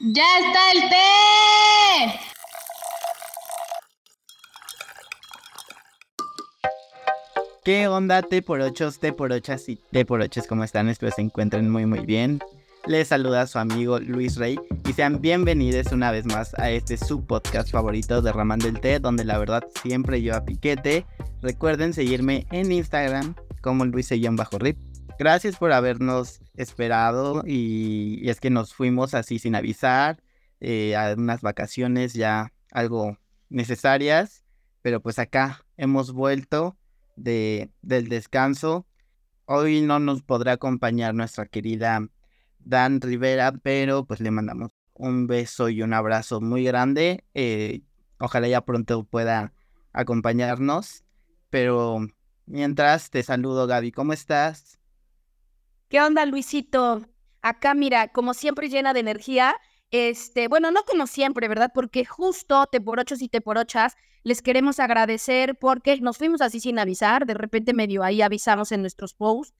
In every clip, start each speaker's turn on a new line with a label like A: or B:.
A: ¡Ya está el té!
B: ¿Qué onda, T por ochos, T por ochas y T por ochos? ¿Cómo están? Espero se encuentren muy muy bien. Les saluda su amigo Luis Rey y sean bienvenidos una vez más a este su podcast favorito Derramando el Té, donde la verdad siempre yo a piquete. Recuerden seguirme en Instagram como Luis-Rip. Gracias por habernos esperado y, es que nos fuimos así sin avisar eh, a unas vacaciones ya algo necesarias, pero pues acá hemos vuelto de, del descanso. Hoy no nos podrá acompañar nuestra querida Dan Rivera, pero pues le mandamos un beso y un abrazo muy grande. Eh, ojalá ya pronto pueda acompañarnos. Pero mientras te saludo, Gaby, ¿cómo estás?
C: ¿Qué onda, Luisito? Acá, mira, como siempre llena de energía. Este, bueno, no como siempre, ¿verdad? Porque justo te por ochos y te por ochas les queremos agradecer porque nos fuimos así sin avisar, de repente medio ahí avisamos en nuestros posts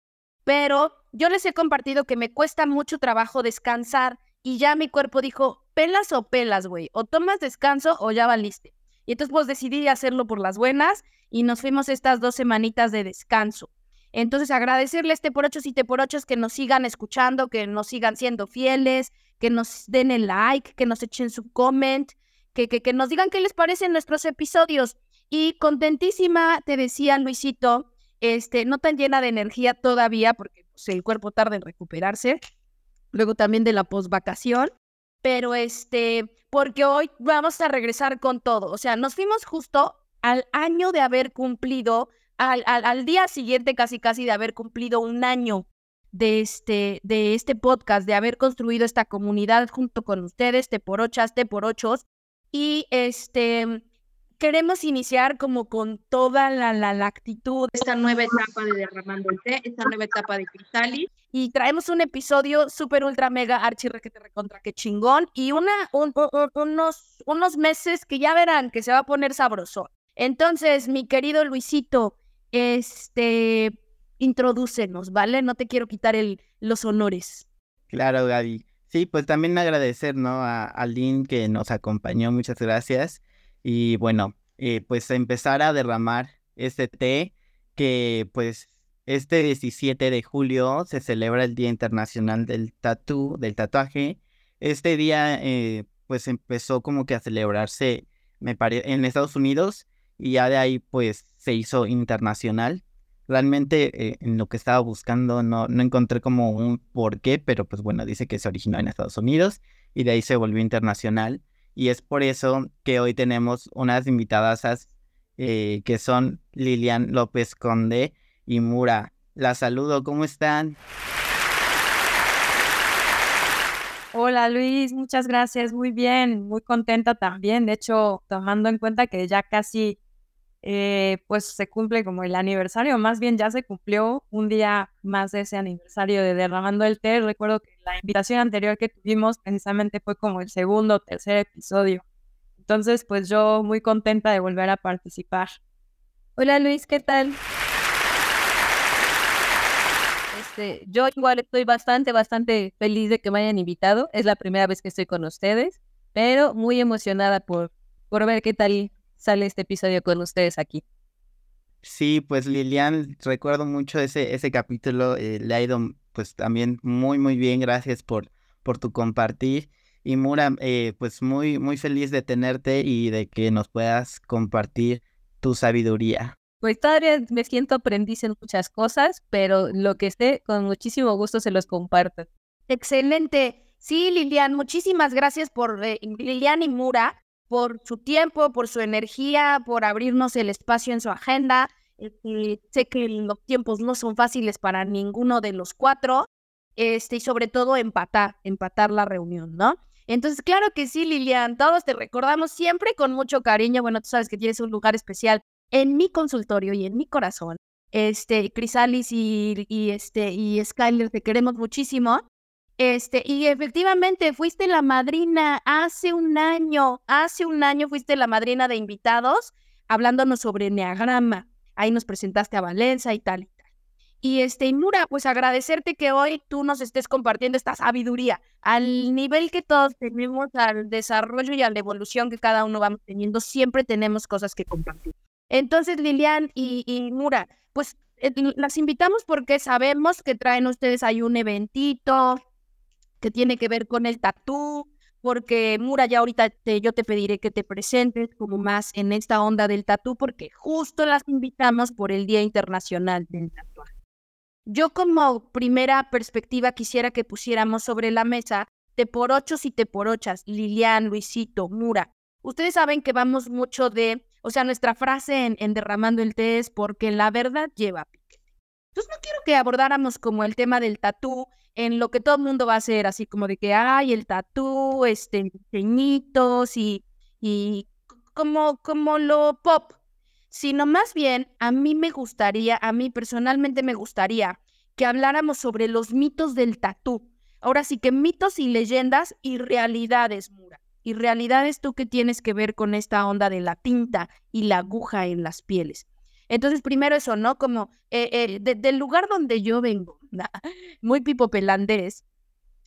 C: pero yo les he compartido que me cuesta mucho trabajo descansar y ya mi cuerpo dijo, pelas o pelas, güey, o tomas descanso o ya valiste. Y entonces pues decidí hacerlo por las buenas y nos fuimos estas dos semanitas de descanso. Entonces agradecerle a este por ocho y te por ocho que nos sigan escuchando, que nos sigan siendo fieles, que nos den el like, que nos echen su comment, que, que, que nos digan qué les parecen nuestros episodios. Y contentísima, te decía Luisito, este, no tan llena de energía todavía, porque pues, el cuerpo tarda en recuperarse, luego también de la posvacación, pero este, porque hoy vamos a regresar con todo, o sea, nos fuimos justo al año de haber cumplido, al, al, día siguiente casi casi de haber cumplido un año de este, de este podcast, de haber construido esta comunidad junto con ustedes, te por ochas, te por ochos, y este, queremos iniciar como con toda la, la, actitud, esta nueva etapa de Derramando el Té, esta nueva etapa de Cristali. Y traemos un episodio súper, ultra, mega, archi, que te recontra, que chingón. Y una, unos, unos meses que ya verán que se va a poner sabroso. Entonces, mi querido Luisito, este, introdúcenos, ¿vale? No te quiero quitar el, los honores.
B: Claro, Gaby. Sí, pues también agradecer, ¿no? A, Lynn que nos acompañó, muchas gracias. Y bueno, eh, pues empezar a derramar este té que pues este 17 de julio se celebra el Día Internacional del Tatú, del tatuaje. Este día eh, pues empezó como que a celebrarse me en Estados Unidos y ya de ahí pues se hizo internacional. Realmente eh, en lo que estaba buscando no, no encontré como un porqué, pero pues bueno, dice que se originó en Estados Unidos y de ahí se volvió internacional y es por eso que hoy tenemos unas invitadas eh, que son Lilian López Conde y Mura. La saludo, ¿cómo están?
D: Hola Luis, muchas gracias, muy bien, muy contenta también. De hecho, tomando en cuenta que ya casi eh, pues se cumple como el aniversario, más bien ya se cumplió un día más de ese aniversario de Derramando el Té. Recuerdo que la invitación anterior que tuvimos precisamente fue como el segundo o tercer episodio. Entonces, pues yo muy contenta de volver a participar.
C: Hola Luis, ¿qué tal? Este, yo igual estoy bastante, bastante feliz de que me hayan invitado. Es la primera vez que estoy con ustedes, pero muy emocionada por, por ver qué tal sale este episodio con ustedes aquí.
B: Sí, pues Lilian, recuerdo mucho ese, ese capítulo, eh, le ha ido pues también muy, muy bien, gracias por, por tu compartir. Y Mura, eh, pues muy, muy feliz de tenerte y de que nos puedas compartir tu sabiduría.
C: Pues todavía me siento aprendiz en muchas cosas, pero lo que esté, con muchísimo gusto se los comparto. Excelente. Sí, Lilian, muchísimas gracias por eh, Lilian y Mura por su tiempo, por su energía, por abrirnos el espacio en su agenda. Este, sé que los tiempos no son fáciles para ninguno de los cuatro, este, y sobre todo empatar, empatar la reunión, ¿no? Entonces, claro que sí, Lilian, todos te recordamos siempre con mucho cariño. Bueno, tú sabes que tienes un lugar especial en mi consultorio y en mi corazón. Este, Crisalis y, y, este, y Skyler, te queremos muchísimo. Este, y efectivamente fuiste la madrina hace un año, hace un año fuiste la madrina de invitados hablándonos sobre Neagrama. Ahí nos presentaste a Valencia y tal y tal. Y este, y Mura, pues agradecerte que hoy tú nos estés compartiendo esta sabiduría al nivel que todos tenemos, al desarrollo y a la evolución que cada uno vamos teniendo, siempre tenemos cosas que compartir. Entonces, Lilian y, y Mura, pues eh, las invitamos porque sabemos que traen ustedes ahí un eventito que tiene que ver con el tatú, porque Mura, ya ahorita yo te pediré que te presentes como más en esta onda del tatú, porque justo las invitamos por el Día Internacional del Tatuaje. Yo como primera perspectiva quisiera que pusiéramos sobre la mesa te por ochos y te por ochas, Lilian, Luisito, Mura. Ustedes saben que vamos mucho de, o sea, nuestra frase en, en derramando el té es porque la verdad lleva piquete. Entonces no quiero que abordáramos como el tema del tatú en lo que todo el mundo va a hacer, así como de que hay el tatú, este, pequeñitos y, y como, como lo pop, sino más bien a mí me gustaría, a mí personalmente me gustaría que habláramos sobre los mitos del tatú. Ahora sí que mitos y leyendas y realidades, Mura. Y realidades tú que tienes que ver con esta onda de la tinta y la aguja en las pieles. Entonces, primero eso, ¿no? Como eh, eh, del lugar donde yo vengo, muy pipopelandés,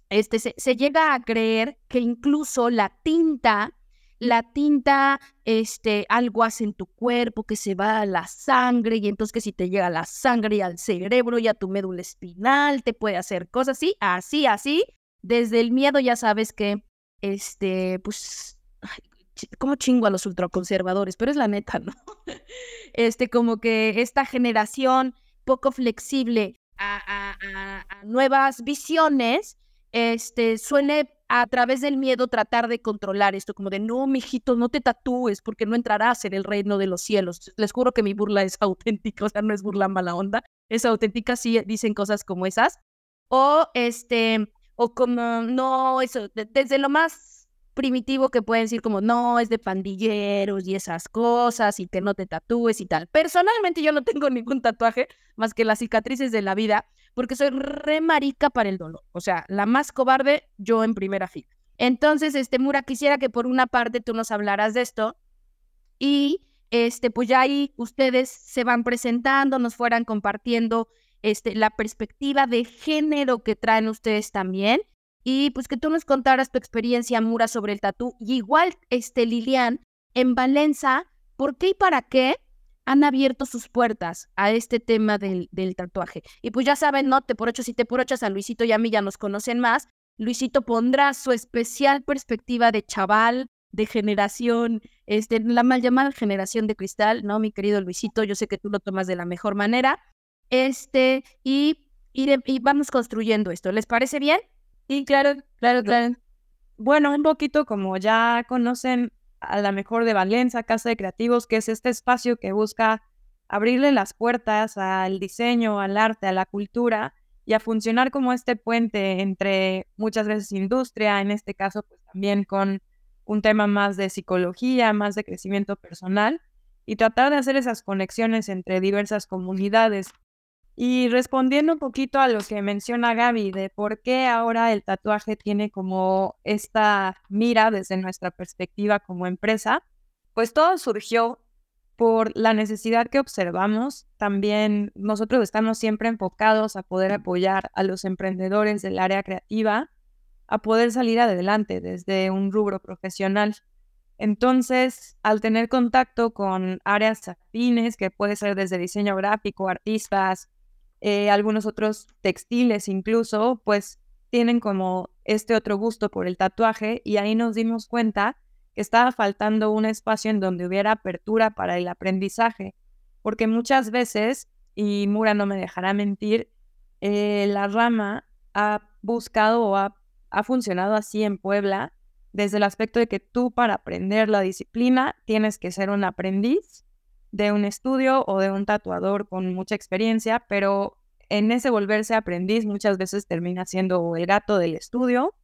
C: este, se, se, llega a creer que incluso la tinta, la tinta, este, algo hace en tu cuerpo, que se va a la sangre, y entonces que si te llega la sangre al cerebro y a tu médula espinal, te puede hacer cosas así, así, así. Desde el miedo ya sabes que, este, pues, como chingo a los ultraconservadores, pero es la neta, ¿no? Este, como que esta generación poco flexible a, nuevas visiones, este, suele a través del miedo tratar de controlar esto, como de no, mijito, no te tatúes porque no entrarás en el reino de los cielos. Les juro que mi burla es auténtica, o sea, no es burla mala onda, es auténtica, sí dicen cosas como esas. O este, o como, no, eso, desde lo más primitivo que pueden decir como no, es de pandilleros y esas cosas y que no te tatúes y tal. Personalmente yo no tengo ningún tatuaje más que las cicatrices de la vida porque soy re marica para el dolor. O sea, la más cobarde yo en primera fila. Entonces, este Mura, quisiera que por una parte tú nos hablaras de esto y este pues ya ahí ustedes se van presentando, nos fueran compartiendo este la perspectiva de género que traen ustedes también y pues que tú nos contaras tu experiencia, Mura, sobre el tatú. Y igual, este, Lilian, en Valencia, ¿por qué y para qué han abierto sus puertas a este tema del, del tatuaje? Y pues ya saben, ¿no? Te por ocho, si te por ocho, a Luisito y a mí ya nos conocen más. Luisito pondrá su especial perspectiva de chaval, de generación, este, la mal llamada generación de cristal, ¿no? Mi querido Luisito, yo sé que tú lo tomas de la mejor manera. Este, y, y, y vamos construyendo esto. ¿Les parece bien?
D: Sí, claro, claro, claro. Bueno, un poquito como ya conocen a la mejor de Valencia, Casa de Creativos, que es este espacio que busca abrirle las puertas al diseño, al arte, a la cultura y a funcionar como este puente entre muchas veces industria, en este caso pues también con un tema más de psicología, más de crecimiento personal y tratar de hacer esas conexiones entre diversas comunidades. Y respondiendo un poquito a lo que menciona Gaby de por qué ahora el tatuaje tiene como esta mira desde nuestra perspectiva como empresa, pues todo surgió por la necesidad que observamos. También nosotros estamos siempre enfocados a poder apoyar a los emprendedores del área creativa a poder salir adelante desde un rubro profesional. Entonces, al tener contacto con áreas afines, que puede ser desde diseño gráfico, artistas, eh, algunos otros textiles incluso, pues tienen como este otro gusto por el tatuaje y ahí nos dimos cuenta que estaba faltando un espacio en donde hubiera apertura para el aprendizaje, porque muchas veces, y Mura no me dejará mentir, eh, la rama ha buscado o ha, ha funcionado así en Puebla desde el aspecto de que tú para aprender la disciplina tienes que ser un aprendiz de un estudio o de un tatuador con mucha experiencia, pero en ese volverse aprendiz muchas veces termina siendo el gato del estudio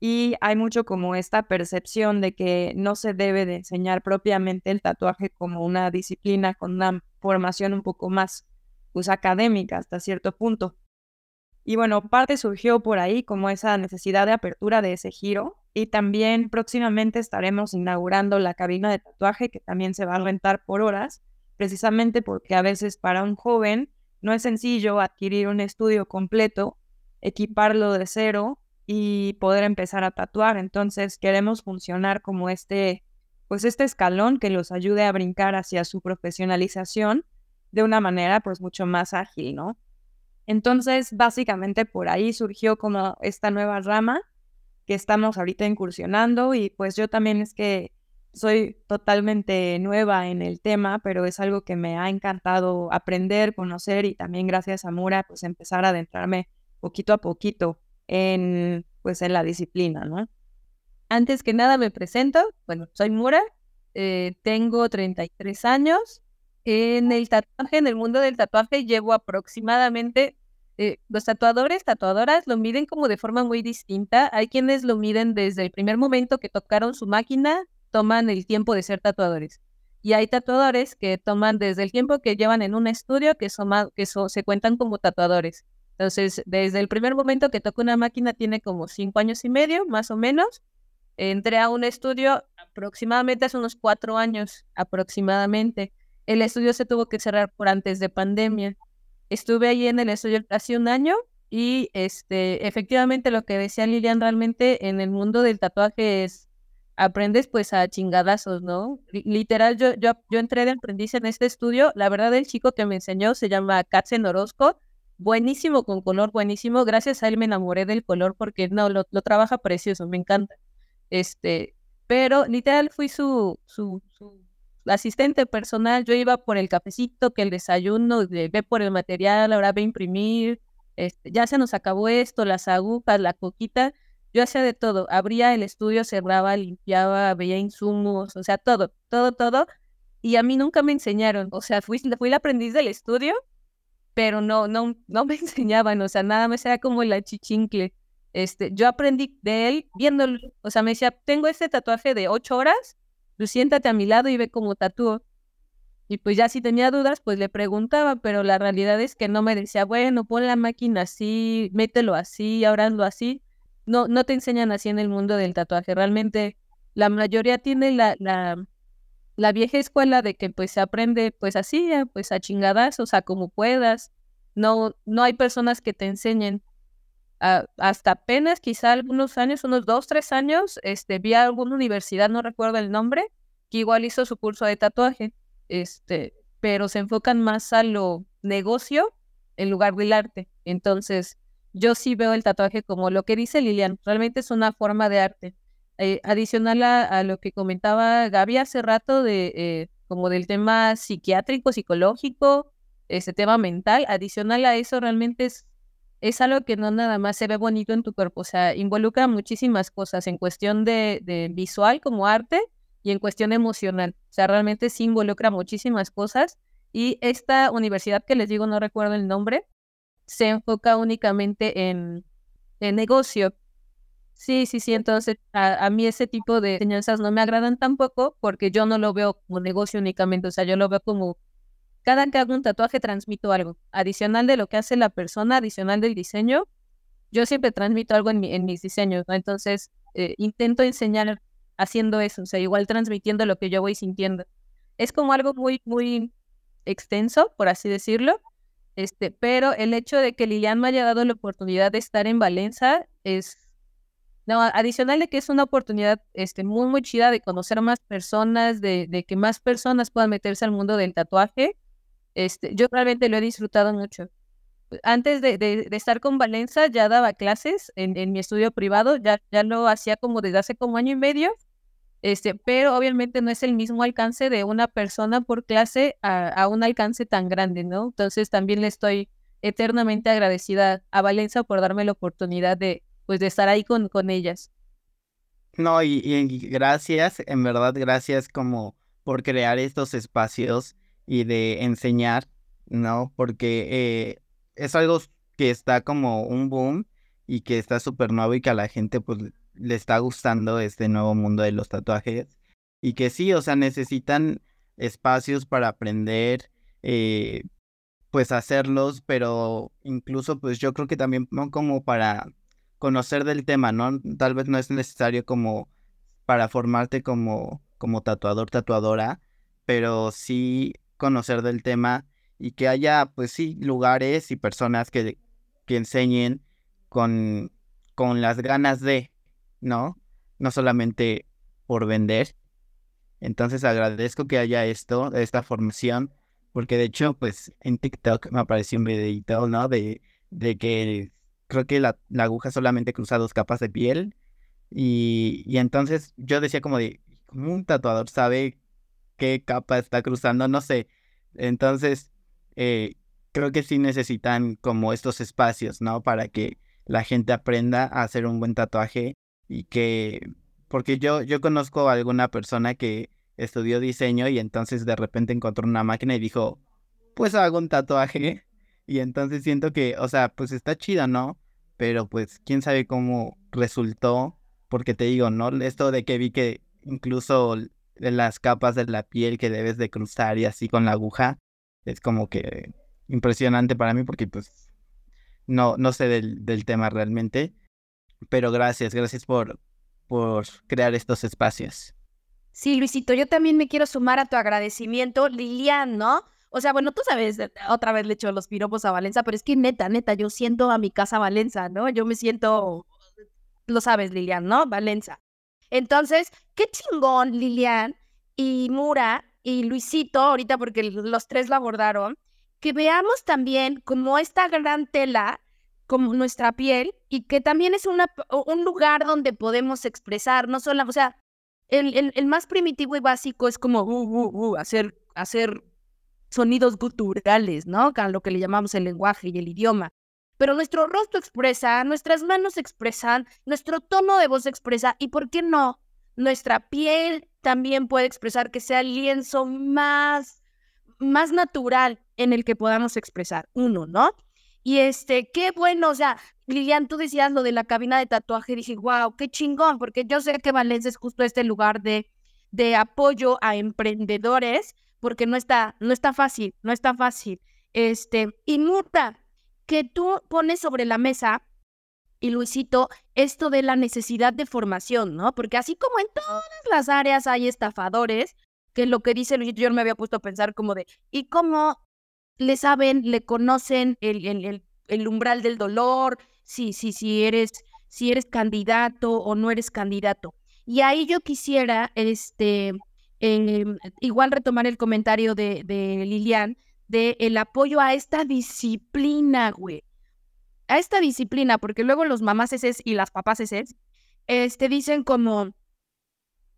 D: y hay mucho como esta percepción de que no se debe de enseñar propiamente el tatuaje como una disciplina con una formación un poco más pues académica hasta cierto punto. Y bueno, parte surgió por ahí como esa necesidad de apertura de ese giro y también próximamente estaremos inaugurando la cabina de tatuaje que también se va a rentar por horas, precisamente porque a veces para un joven no es sencillo adquirir un estudio completo, equiparlo de cero y poder empezar a tatuar. Entonces queremos funcionar como este, pues este escalón que los ayude a brincar hacia su profesionalización de una manera pues mucho más ágil, ¿no? Entonces básicamente por ahí surgió como esta nueva rama que estamos ahorita incursionando y pues yo también es que soy totalmente nueva en el tema, pero es algo que me ha encantado aprender, conocer y también gracias a Mura pues empezar a adentrarme poquito a poquito en pues en la disciplina, ¿no?
E: Antes que nada me presento, bueno, soy Mura, eh, tengo 33 años. En el tatuaje, en el mundo del tatuaje, llevo aproximadamente eh, los tatuadores, tatuadoras lo miden como de forma muy distinta. Hay quienes lo miden desde el primer momento que tocaron su máquina, toman el tiempo de ser tatuadores. Y hay tatuadores que toman desde el tiempo que llevan en un estudio que, que se cuentan como tatuadores. Entonces, desde el primer momento que toca una máquina tiene como cinco años y medio, más o menos. Entré a un estudio aproximadamente hace unos cuatro años, aproximadamente. El estudio se tuvo que cerrar por antes de pandemia. Estuve ahí en el estudio casi un año y este, efectivamente lo que decía Lilian realmente en el mundo del tatuaje es aprendes pues a chingadazos, ¿no? Literal, yo, yo, yo entré de aprendiz en este estudio. La verdad, el chico que me enseñó se llama Katzen Orozco. Buenísimo con color, buenísimo. Gracias a él me enamoré del color porque no, lo, lo trabaja precioso, me encanta. Este, pero literal fui su, su, su asistente personal, yo iba por el cafecito, que el desayuno, ve por el material, ahora ve imprimir, este, ya se nos acabó esto, las agujas, la coquita, yo hacía de todo, abría el estudio, cerraba, limpiaba, veía insumos, o sea, todo, todo, todo, y a mí nunca me enseñaron, o sea, fui, fui el aprendiz del estudio, pero no, no, no me enseñaban, o sea, nada más era como la chichincle. Este, yo aprendí de él viéndolo, o sea, me decía, tengo este tatuaje de ocho horas, pues siéntate a mi lado y ve cómo tatúo. Y pues ya si tenía dudas, pues le preguntaba, pero la realidad es que no me decía, bueno, pon la máquina así, mételo así, ahora hazlo así. No, no te enseñan así en el mundo del tatuaje. Realmente la mayoría tiene la, la, la vieja escuela de que pues se aprende pues así, pues a chingadas, o sea, como puedas. No, no hay personas que te enseñen hasta apenas quizá algunos años, unos dos, tres años, este, vi a alguna universidad, no recuerdo el nombre, que igual hizo su curso de tatuaje, este, pero se enfocan más a lo negocio en lugar del arte. Entonces, yo sí veo el tatuaje como lo que dice Lilian, realmente es una forma de arte. Eh, adicional a, lo que comentaba Gaby hace rato de eh, como del tema psiquiátrico, psicológico, ese tema mental, adicional a eso realmente es es algo que no nada más se ve bonito en tu cuerpo, o sea, involucra muchísimas cosas en cuestión de, visual como arte y en cuestión emocional. O sea, realmente sí involucra muchísimas cosas. Y esta universidad que les digo, no recuerdo el nombre, se enfoca únicamente en, en negocio. Sí, sí, sí, entonces a, a, mí ese tipo de enseñanzas no me agradan tampoco porque yo no lo veo como negocio únicamente, o sea, yo lo veo como cada que hago un tatuaje transmito algo. Adicional de lo que hace la persona, adicional del diseño, yo siempre transmito algo en, mis diseños, ¿no? Entonces, eh, intento enseñar haciendo eso, o sea, igual transmitiendo lo que yo voy sintiendo. Es como algo muy, muy extenso, por así decirlo, este, pero el hecho de que Lilian me haya dado la oportunidad de estar en Valencia es, no, adicional de que es una oportunidad este, muy, muy chida de conocer más personas, de, de que más personas puedan meterse al mundo del tatuaje, este, yo realmente lo he disfrutado mucho. Antes de, estar con Valencia ya daba clases en, mi estudio privado, ya, ya lo hacía como desde hace como año y medio, este, pero obviamente no es el mismo alcance de una persona por clase a, un alcance tan grande, ¿no? Entonces también le estoy eternamente agradecida a Valencia por darme la oportunidad de, pues, de estar ahí con, con ellas.
B: No, y, y gracias, en verdad, gracias como por crear estos espacios y de enseñar, ¿no? Porque eh, es algo que está como un boom y que está súper nuevo y que a la gente pues le está gustando este nuevo mundo de los tatuajes. Y que sí, o sea, necesitan espacios para aprender, eh, pues hacerlos, pero incluso pues yo creo que también como para conocer del tema, ¿no? Tal vez no es necesario como para formarte como, como tatuador, tatuadora, pero sí conocer del tema y que haya, pues sí, lugares y personas que, que enseñen con, con las ganas de, ¿no? No solamente por vender. Entonces agradezco que haya esto, esta formación, porque de hecho, pues en TikTok me apareció un videito, ¿no? De, de que creo que la, la aguja solamente cruza dos capas de piel. Y, y entonces yo decía como de, ¿cómo un tatuador sabe qué capa está cruzando? No sé. Entonces, eh, creo que sí necesitan como estos espacios, ¿no? Para que la gente aprenda a hacer un buen tatuaje y que, porque yo, yo conozco a alguna persona que estudió diseño y entonces de repente encontró una máquina y dijo, pues hago un tatuaje. Y entonces siento que, o sea, pues está chido, ¿no? Pero pues quién sabe cómo resultó, porque te digo, ¿no? Esto de que vi que incluso las capas de la piel que debes de cruzar y así con la aguja, es como que impresionante para mí porque pues no, no sé del, del tema realmente. Pero gracias, gracias por, por crear estos espacios.
C: Sí, Luisito, yo también me quiero sumar a tu agradecimiento, Lilian, ¿no? O sea, bueno, tú sabes, otra vez le echo los piropos a Valenza, pero es que neta, neta, yo siento a mi casa Valenza, ¿no? Yo me siento, lo sabes, Lilian, ¿no? Valenza. Entonces, qué chingón, Lilian y Mura y Luisito, ahorita porque los tres lo abordaron, que veamos también como esta gran tela, como nuestra piel, y que también es una, un lugar donde podemos expresar, no solo, o sea, el, el, más primitivo y básico es como uh, uh, uh, hacer, hacer sonidos guturales, ¿no? Lo que le llamamos el lenguaje y el idioma. Pero nuestro rostro expresa, nuestras manos expresan, nuestro tono de voz expresa, y ¿por qué no? Nuestra piel también puede expresar que sea el lienzo más, más natural en el que podamos expresar. Uno, ¿no? Y este, qué bueno, o sea, Lilian, tú decías lo de la cabina de tatuaje, dije, wow, qué chingón, porque yo sé que Valencia es justo este lugar de, de apoyo a emprendedores, porque no está, no está fácil, no está fácil. Este, y Muta, que tú pones sobre la mesa, y Luisito, esto de la necesidad de formación, ¿no? Porque así como en todas las áreas hay estafadores, que lo que dice Luisito, yo me había puesto a pensar como de, ¿y cómo le saben, le conocen el, el, el umbral del dolor, si, si, si, eres, si eres candidato o no eres candidato. Y ahí yo quisiera, este, em, igual retomar el comentario de, de Lilian, de el apoyo a esta disciplina, güey. A esta disciplina, porque luego los mamás eses y las papás eses, este, dicen como,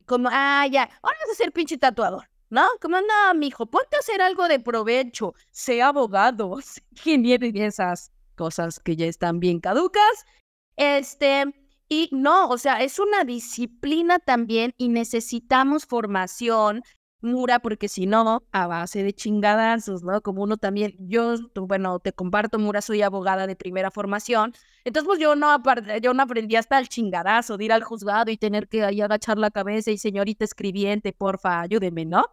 C: como, ah, ya, ahora vas a ser pinche tatuador. ¿no? Como, no, mijo, ponte a hacer algo de provecho, sea abogado, ingeniero y esas cosas que ya están bien caducas. Este, y no, o sea, es una disciplina también y necesitamos formación, Mura, porque si no, a base de chingadazos, ¿no? Como uno también, yo, bueno, te comparto, Mura, soy abogada de primera formación, entonces pues yo no, yo no aprendí hasta el chingadazo de ir al juzgado y tener que ahí agachar la cabeza y señorita escribiente, porfa, ayúdeme, ¿no?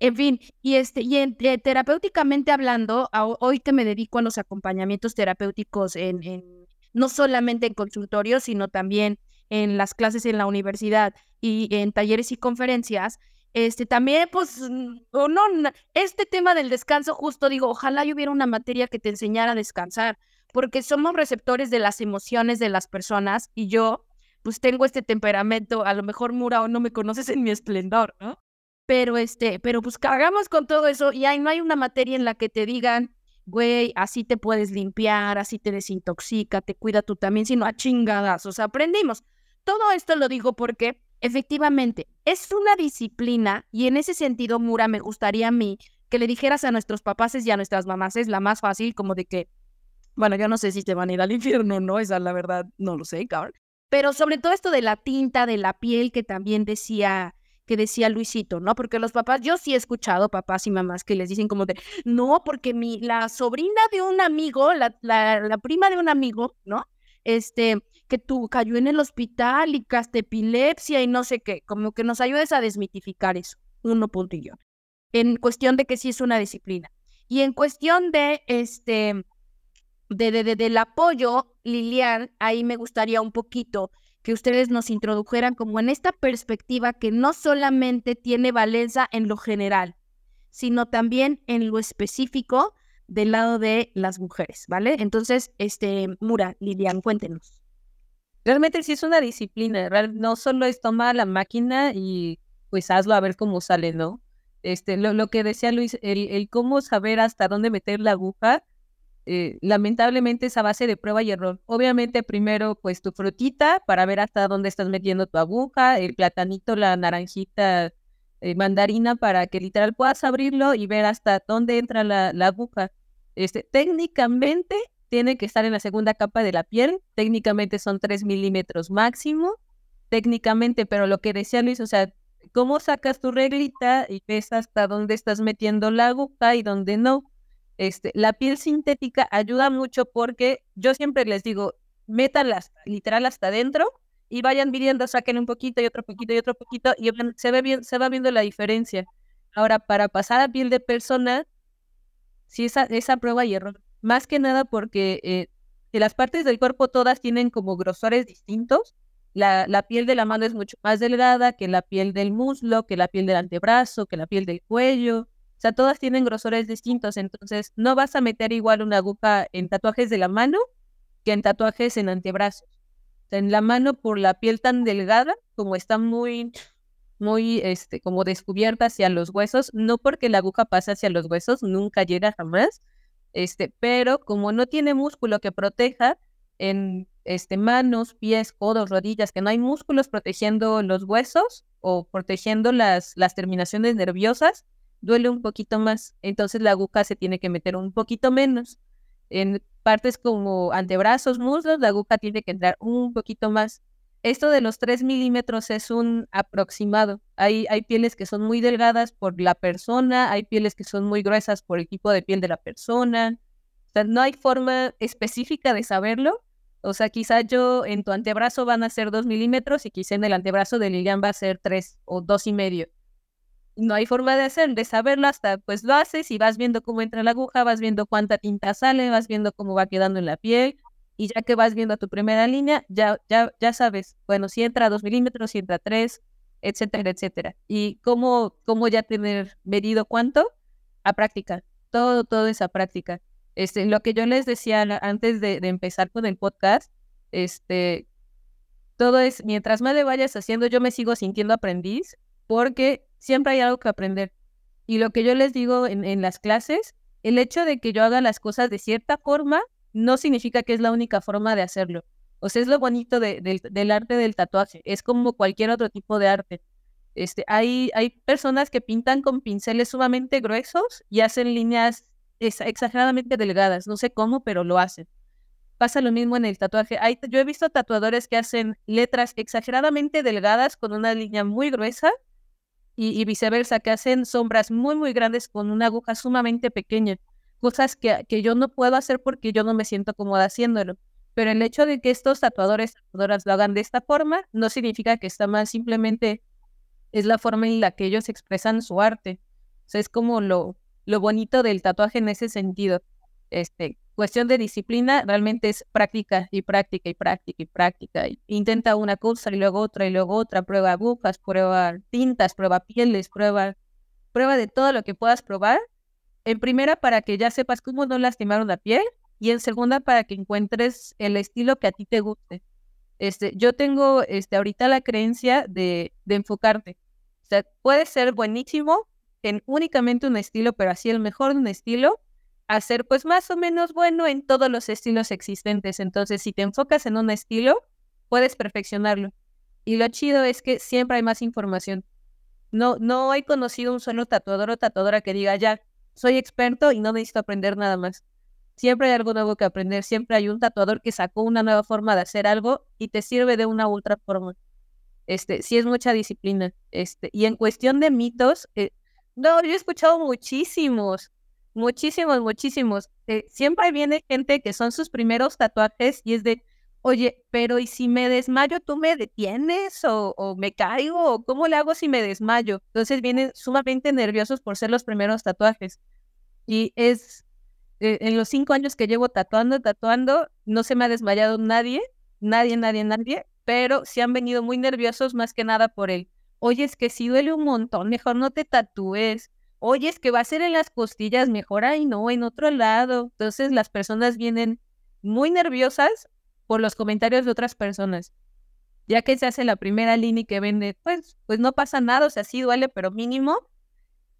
C: En fin, y este, y eh, terapéuticamente hablando, hoy que me dedico a los acompañamientos terapéuticos en, en, no solamente en consultorios, sino también en las clases en la universidad y en talleres y conferencias, este también, pues, o no, este tema del descanso, justo digo, ojalá yo hubiera una materia que te enseñara a descansar, porque somos receptores de las emociones de las personas y yo, pues tengo este temperamento, a lo mejor Mura o no me conoces en mi esplendor, ¿no? Pero este, pero pues cagamos con todo eso y ahí no hay una materia en la que te digan, güey, así te puedes limpiar, así te desintoxica, te cuida tú también, sino a chingadas, o sea, aprendimos. Todo esto lo digo porque efectivamente es una disciplina y en ese sentido, Mura, me gustaría a mí que le dijeras a nuestros papás y a nuestras mamás es la más fácil, como de que, bueno, yo no sé si te van a ir al infierno no, esa la verdad, no lo sé, cabrón. Pero sobre todo esto de la tinta, de la piel, que también decía que decía Luisito, ¿no? Porque los papás, yo sí he escuchado papás y mamás que les dicen como de, no, porque mi, la sobrina de un amigo, la, la, prima de un amigo, ¿no? Este, que tú cayó en el hospital y caste epilepsia y no sé qué, como que nos ayudes a desmitificar eso, uno puntillo. En cuestión de que sí es una disciplina. Y en cuestión de, este, de, de, de del apoyo, Lilian, ahí me gustaría un poquito que ustedes nos introdujeran como en esta perspectiva que no solamente tiene valencia en lo general, sino también en lo específico del lado de las mujeres, ¿vale? Entonces, este, Mura, Lilian, cuéntenos.
E: Realmente sí es una disciplina, no solo es tomar la máquina y pues hazlo a ver cómo sale, ¿no? Este, lo, lo que decía Luis, el, el cómo saber hasta dónde meter la aguja, eh, lamentablemente es a base de prueba y error. Obviamente primero pues tu frutita para ver hasta dónde estás metiendo tu aguja, el platanito, la naranjita, eh, mandarina para que literal puedas abrirlo y ver hasta dónde entra la, la aguja. Este, técnicamente tiene que estar en la segunda capa de la piel, técnicamente son 3 milímetros máximo, técnicamente, pero lo que decía Luis, o sea, ¿cómo sacas tu reglita y ves hasta dónde estás metiendo la aguja y dónde no? Este, la piel sintética ayuda mucho porque yo siempre les digo, métanla hasta- literal hasta adentro y vayan midiendo, saquen un poquito y otro poquito y otro poquito y se ve bien, se va viendo la diferencia. Ahora, para pasar a piel de persona, sí esa, esa prueba y error. Más que nada porque eh, de las partes del cuerpo todas tienen como grosores distintos. La, la piel de la mano es mucho más delgada que la piel del muslo, que la piel del antebrazo, que la piel del cuello. O sea, todas tienen grosores distintos. Entonces, no vas a meter igual una aguja en tatuajes de la mano que en tatuajes en antebrazos. En la mano, por la piel tan delgada, como está muy, muy, este, como descubierta hacia los huesos, no porque la aguja pase hacia los huesos, nunca llega jamás, este, pero como no tiene músculo que proteja en este, manos, pies, codos, rodillas, que no hay músculos protegiendo los huesos o protegiendo las, las terminaciones nerviosas, duele un poquito más. Entonces la aguja se tiene que meter un poquito menos. En partes como antebrazos, muslos, la aguja tiene que entrar un poquito más. Esto de los 3 milímetros es un aproximado. Hay, hay pieles que son muy delgadas por la persona, hay pieles que son muy gruesas por el tipo de piel de la persona. O sea, no hay forma específica de saberlo. O sea, quizá yo en tu antebrazo van a ser 2 milímetros y quizá en el antebrazo de Lilian va a ser 3 o dos y medio. No hay forma de hacer, de saberlo hasta pues lo haces y vas viendo cómo entra la aguja, vas viendo cuánta tinta sale, vas viendo cómo va quedando en la piel y ya que vas viendo tu primera línea, ya, ya, ya sabes, bueno, si entra a 2 milímetros, si entra a 3, etcétera, etcétera. Y cómo, cómo ya tener medido cuánto a práctica, todo, todo es a práctica. Este, lo que yo les decía antes de, de empezar con el podcast, este, todo es, mientras más le vayas haciendo, yo me sigo sintiendo aprendiz porque siempre hay algo que aprender. Y lo que yo les digo en, en las clases, el hecho de que yo haga las cosas de cierta forma no significa que es la única forma de hacerlo. O sea, es lo bonito de- del, arte del tatuaje. Es como cualquier otro tipo de arte. Este, hay, hay personas que pintan con pinceles sumamente gruesos y hacen líneas ex- exageradamente delgadas. No sé cómo, pero lo hacen. Pasa lo mismo en el tatuaje. Hay, yo he visto tatuadores que hacen letras exageradamente delgadas con una línea muy gruesa y, y viceversa, que hacen sombras muy, muy grandes con una aguja sumamente pequeña. Cosas que, que yo no puedo hacer porque yo no me siento cómoda haciéndolo. Pero el hecho de que estos tatuadores, tatuadoras lo hagan de esta forma, no significa que está mal, simplemente es la forma en la que ellos expresan su arte. Es como lo, lo bonito del tatuaje en ese sentido. Este, cuestión de disciplina realmente es práctica y práctica y práctica y práctica. Intenta una cosa y luego otra y luego otra, prueba agujas, prueba tintas, prueba pieles, prueba, prueba de todo lo que puedas probar. En primera, para que ya sepas cómo no lastimar una piel y en segunda, para que encuentres el estilo que a ti te guste. Este, yo tengo este, ahorita la creencia de, de enfocarte. O sea, puede ser buenísimo en únicamente un estilo, pero así el mejor de un estilo, hacer pues más o menos bueno en todos los estilos existentes. Entonces, si te enfocas en un estilo, puedes perfeccionarlo. Y lo chido es que siempre hay más información. No, no he conocido un solo tatuador o tatuadora que diga, ya, soy experto y no necesito aprender nada más. Siempre hay algo nuevo que aprender, siempre hay un tatuador que sacó una nueva forma de hacer algo y te sirve de una u otra forma. Este, sí es mucha disciplina. Este, y en cuestión de mitos, eh, no, yo he escuchado muchísimos, muchísimos, muchísimos. Eh, siempre viene gente que son sus primeros tatuajes y es de, oye, pero ¿y si me desmayo, tú me detienes o, me caigo? ¿O cómo le hago si me desmayo? Entonces vienen sumamente nerviosos por ser los primeros tatuajes. Y es, eh, en los cinco años que llevo tatuando, tatuando, no se me ha desmayado nadie, nadie, nadie, nadie, pero sí han venido muy nerviosos más que nada por él. Oye, es que si duele un montón, mejor no te tatúes. Oye, es que va a ser en las costillas, mejor ahí no, en otro lado. Entonces las personas vienen muy nerviosas por los comentarios de otras personas. Ya que se hace la primera línea y que vende, pues, pues no pasa nada, o sea, sí duele, pero mínimo,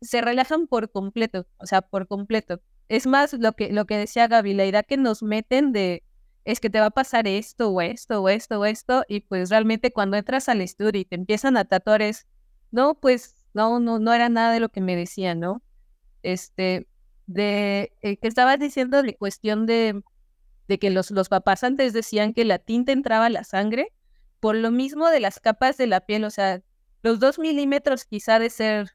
E: se relajan por completo, o sea, por completo. Es más lo que, lo que decía Gaby, la idea que nos meten de, es que te va a pasar esto o esto o esto o esto, y pues realmente cuando entras al estudio y te empiezan a tatuar es, no, pues no, no, no era nada de lo que me decían, ¿no? Este, de, eh, que estabas diciendo de cuestión de, de que los, los papás antes decían que la tinta entraba a la sangre, por lo mismo de las capas de la piel, o sea, los dos milímetros quizá de ser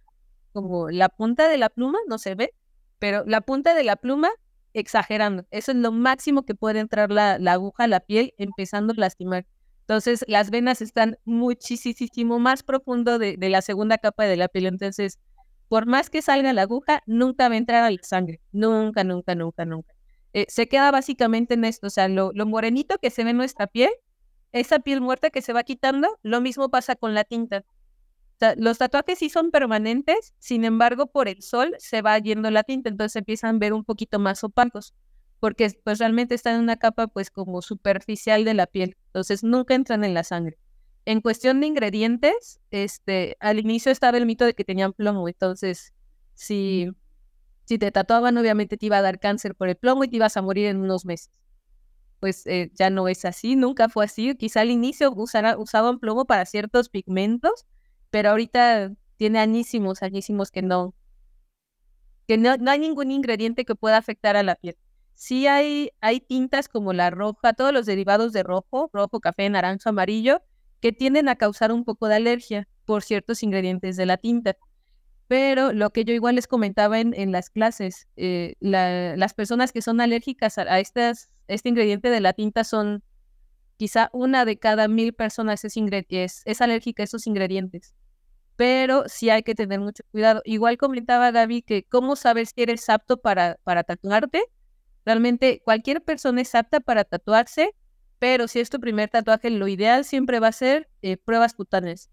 E: como la punta de la pluma, no se ve, pero la punta de la pluma, exagerando, eso es lo máximo que puede entrar la, la aguja a la piel, empezando a lastimar. Entonces, las venas están muchísimo más profundo de, la segunda capa de la piel. Entonces, por más que salga la aguja, nunca va a entrar la sangre. Nunca, nunca, nunca, nunca. Eh, se queda básicamente en esto. O sea, lo, lo, morenito que se ve en nuestra piel, esa piel muerta que se va quitando, lo mismo pasa con la tinta. O sea, los tatuajes sí son permanentes, sin embargo, por el sol se va yendo la tinta, entonces empiezan a ver un poquito más opacos porque pues realmente están en una capa pues como superficial de la piel, entonces nunca entran en la sangre. En cuestión de ingredientes, este, al inicio estaba el mito de que tenían plomo, entonces si, si te tatuaban obviamente te iba a dar cáncer por el plomo y te ibas a morir en unos meses. Pues eh, ya no es así, nunca fue así. Quizá al inicio usara, usaban plomo para ciertos pigmentos, pero ahorita tiene añísimos, añísimos que no, que no, no hay ningún ingrediente que pueda afectar a la piel sí hay, hay tintas como la roja, todos los derivados de rojo, rojo, café, naranja, amarillo, que tienden a causar un poco de alergia por ciertos ingredientes de la tinta. Pero lo que yo igual les comentaba en, en las clases, eh, la, las personas que son alérgicas a, estas, este ingrediente de la tinta son quizá una de cada mil personas es, es, es alérgica a esos ingredientes. Pero sí hay que tener mucho cuidado. Igual comentaba Gaby que cómo sabes si eres apto para, para tatuarte Realmente cualquier persona es apta para tatuarse, pero si es tu primer tatuaje, lo ideal siempre va a ser eh, pruebas cutáneas.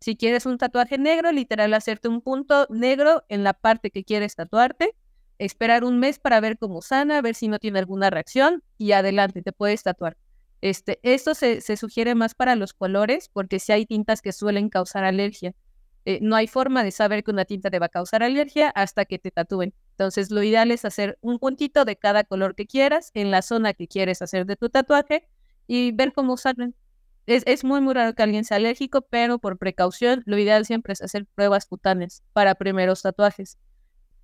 E: Si quieres un tatuaje negro, literal hacerte un punto negro en la parte que quieres tatuarte, esperar un mes para ver cómo sana, ver si no tiene alguna reacción y adelante, te puedes tatuar. Este, esto se, se sugiere más para los colores porque si hay tintas que suelen causar alergia. Eh, no hay forma de saber que una tinta te va a causar alergia hasta que te tatúen. Entonces, lo ideal es hacer un puntito de cada color que quieras en la zona que quieres hacer de tu tatuaje y ver cómo salen. Es, muy, muy raro que alguien sea alérgico, pero por precaución, lo ideal siempre es hacer pruebas cutáneas para primeros tatuajes.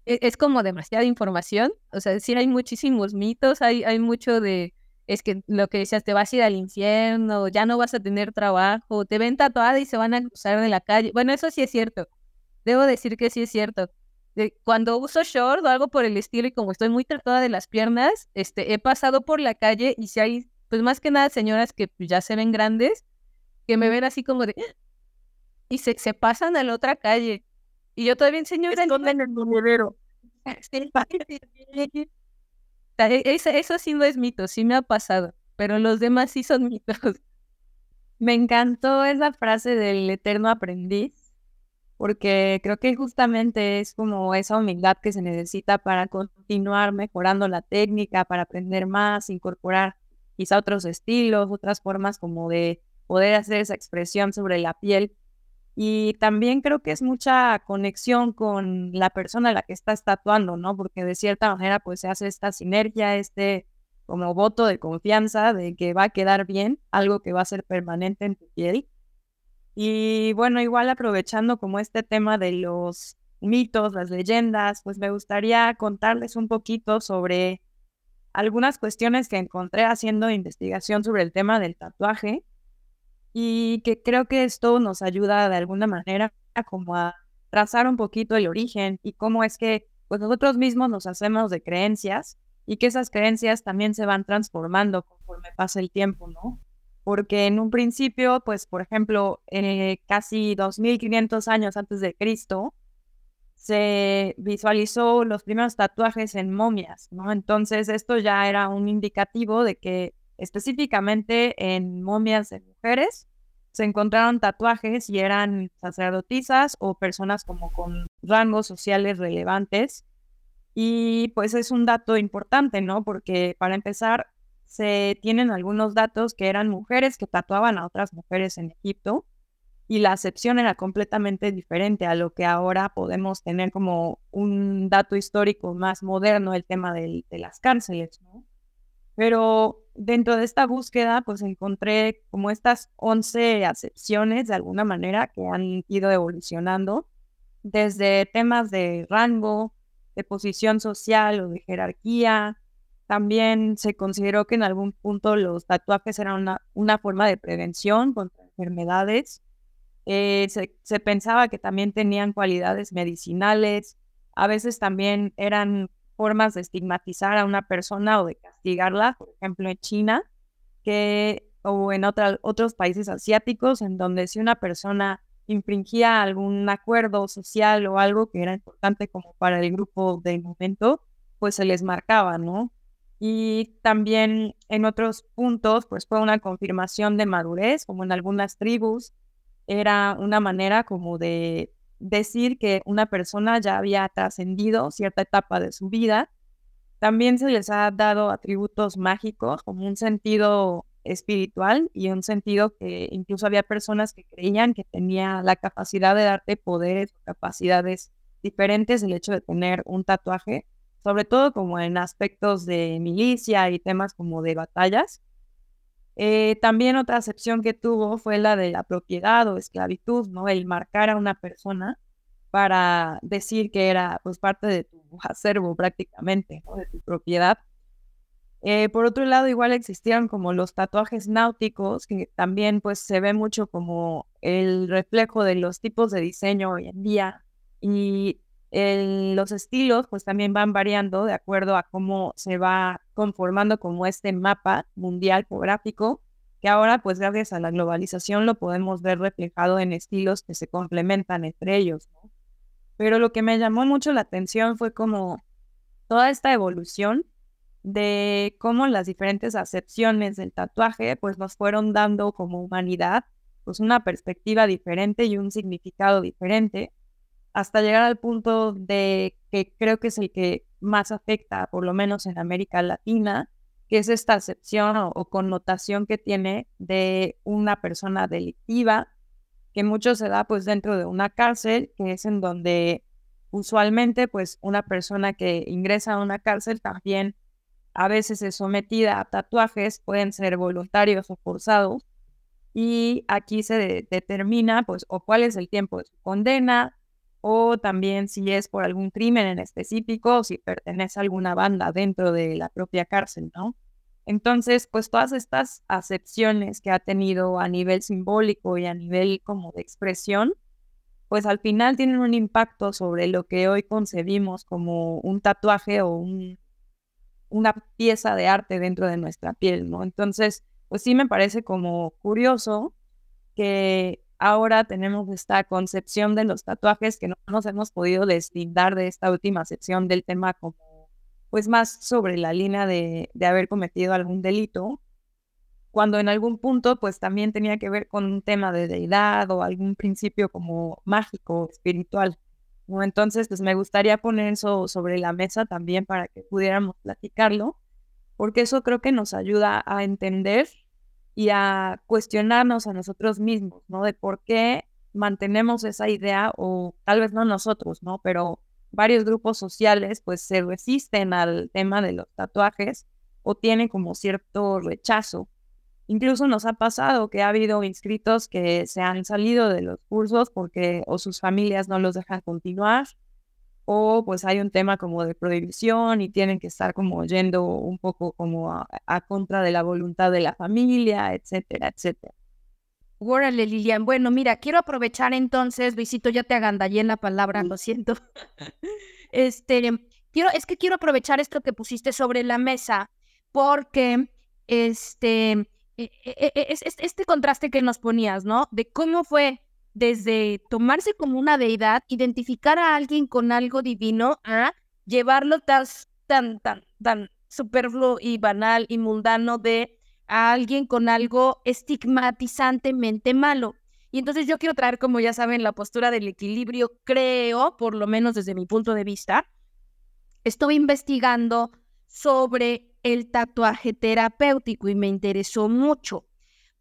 E: Es, es como demasiada información, o sea, sí hay muchísimos mitos, hay, hay mucho de, es que lo que decías, te vas a ir al infierno, ya no vas a tener trabajo, te ven tatuada y se van a cruzar de la calle. Bueno, eso sí es cierto. Debo decir que sí es cierto. Cuando uso short o algo por el estilo y como estoy muy tatuada de las piernas, este, he pasado por la calle y si hay, pues más que nada señoras que pues, ya se ven grandes, que me ven así como de... Y se, se pasan a la otra calle. Y yo todavía enseño...
C: Esconden el monedero.
E: E, eso sí no es mito, sí me ha pasado, pero los demás sí son mitos.
D: Me encantó esa frase del eterno aprendiz, porque creo que justamente es como esa humildad que se necesita para continuar mejorando la técnica, para aprender más, incorporar quizá otros estilos, otras formas como de poder hacer esa expresión sobre la piel y también creo que es mucha conexión con la persona a la que estás tatuando, ¿no? Porque de cierta manera pues se hace esta sinergia, este como voto de confianza de que va a quedar bien, algo que va a ser permanente en tu piel. Y bueno, igual aprovechando como este tema de los mitos, las leyendas, pues me gustaría contarles un poquito sobre algunas cuestiones que encontré haciendo investigación sobre el tema del tatuaje y que creo que esto nos ayuda de alguna manera a como a trazar un poquito el origen y cómo es que pues nosotros mismos nos hacemos de creencias y que esas creencias también se van transformando conforme pasa el tiempo, ¿no? Porque en un principio, pues por ejemplo, eh, casi 2500 años antes de Cristo, se visualizó los primeros tatuajes en momias, ¿no? Entonces esto ya era un indicativo de que específicamente en momias de mujeres, se encontraron tatuajes y eran sacerdotisas o personas como con rangos sociales relevantes. Y pues es un dato importante, ¿no? Porque para empezar, se tienen algunos datos que eran mujeres que tatuaban a otras mujeres en Egipto y la acepción era completamente diferente a lo que ahora podemos tener como un dato histórico más moderno, el tema de, de las cárceles, ¿no? Pero dentro de esta búsqueda, pues encontré como estas 11 acepciones de alguna manera que han ido evolucionando, desde temas de rango, de posición social o de jerarquía. También se consideró que en algún punto los tatuajes eran una, una forma de prevención contra enfermedades. Eh, se, se pensaba que también tenían cualidades medicinales. A veces también eran formas de estigmatizar a una persona o de castigarla, por ejemplo en China, que, o en otros países asiáticos, en donde si una persona infringía algún acuerdo social o algo que era importante como para el grupo del momento, pues se les marcaba, ¿no? Y también en otros puntos, pues fue una confirmación de madurez, como en algunas tribus, era una manera como de decir que una persona ya había trascendido cierta etapa de su vida. También se les ha dado atributos mágicos como un sentido espiritual y un sentido que incluso había personas que creían que tenía la capacidad de darte poderes capacidades diferentes el hecho de tener un tatuaje, sobre todo como en aspectos de milicia y temas como de batallas. Eh, también otra acepción que tuvo fue la de la propiedad o esclavitud, ¿no? El marcar a una persona para decir que era pues parte de tu acervo prácticamente. De tu propiedad. Eh, por otro lado, igual existieron como los tatuajes náuticos, que también pues se ve mucho como el reflejo de los tipos de diseño hoy en día. Y los estilos pues también van variando de acuerdo a cómo se va conformando como este mapa mundial geográfico, que ahora pues gracias a la globalización lo podemos ver reflejado en estilos que se complementan entre ellos. Pero lo que me llamó mucho la atención fue como toda esta evolución de cómo las diferentes acepciones del tatuaje pues nos fueron dando como humanidad pues una perspectiva diferente y un significado diferente hasta llegar al punto de que creo que es el que más afecta, por lo menos en América Latina, que es esta acepción o, connotación que tiene de una persona delictiva, que mucho se da pues dentro de una cárcel, que es en donde usualmente pues una persona que ingresa a una cárcel también a veces es sometida a tatuajes, pueden ser voluntarios o forzados, y aquí se determina pues o cuál es el tiempo de su condena, o también si es por algún crimen en específico o si pertenece a alguna banda dentro de la propia cárcel, ¿no? Entonces, pues todas estas acepciones que ha tenido a nivel simbólico y a nivel como de expresión, pues al final tienen un impacto sobre lo que hoy concebimos como un tatuaje o una pieza de arte dentro de nuestra piel, ¿no? Entonces, pues sí me parece como curioso que ahora tenemos esta concepción de los tatuajes que no nos hemos podido deslindar de esta última sección del tema como pues más sobre la línea de, de haber cometido algún delito, cuando en algún punto pues también tenía que ver con un tema de deidad o algún principio como mágico, espiritual. Entonces pues me gustaría poner eso sobre la mesa también para que pudiéramos platicarlo, porque eso creo que nos ayuda a entender y a cuestionarnos a nosotros mismos, ¿no? De por qué mantenemos esa idea o tal vez no nosotros, ¿no? Pero varios grupos sociales pues se resisten al tema de los tatuajes o tienen como cierto rechazo. Incluso nos ha pasado que ha habido inscritos que se han salido de los cursos porque o sus familias no los dejan continuar o pues hay un tema como de prohibición y tienen que estar como yendo un poco como a, contra de la voluntad de la familia, etcétera, etcétera.
C: Órale, Lilian. Bueno, mira, quiero aprovechar entonces, Luisito, ya te agandallé en la palabra, lo siento. este, quiero, es que quiero aprovechar esto que pusiste sobre la mesa, porque este, e, e, e, es, este contraste que nos ponías, ¿no? De cómo fue desde tomarse como una deidad, identificar a alguien con algo divino, a llevarlo tan, tan, tan, tan superfluo y banal y mundano de a alguien con algo estigmatizantemente malo. Y entonces yo quiero traer, como ya saben, la postura del equilibrio, creo, por lo menos desde mi punto de vista. Estoy investigando sobre el tatuaje terapéutico y me interesó mucho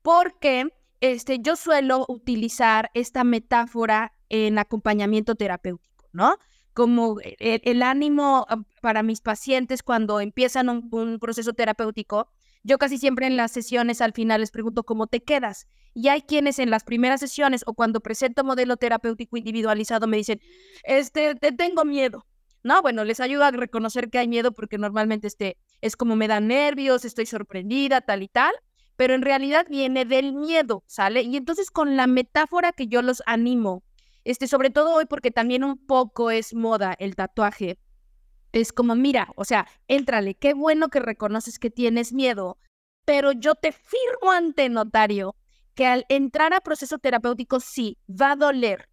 C: porque este, yo suelo utilizar esta metáfora en acompañamiento terapéutico, ¿no? Como el, el ánimo ah, para mis pacientes cuando empiezan un, un proceso terapéutico, yo casi siempre en las sesiones al final les pregunto cómo te quedas. Y hay quienes en las primeras sesiones o cuando presento modelo terapéutico individualizado me dicen, este, te tengo miedo. No, bueno, les ayuda a reconocer que hay miedo porque normalmente este, es como me dan nervios, estoy sorprendida, tal y tal, pero en realidad viene del miedo, ¿sale? Y entonces con la metáfora que yo los animo, este, sobre todo hoy porque también un poco es moda el tatuaje, es como, mira, o sea, éntrale, qué bueno que reconoces que tienes miedo, pero yo te firmo ante notario que al entrar a proceso terapéutico sí, va a doler.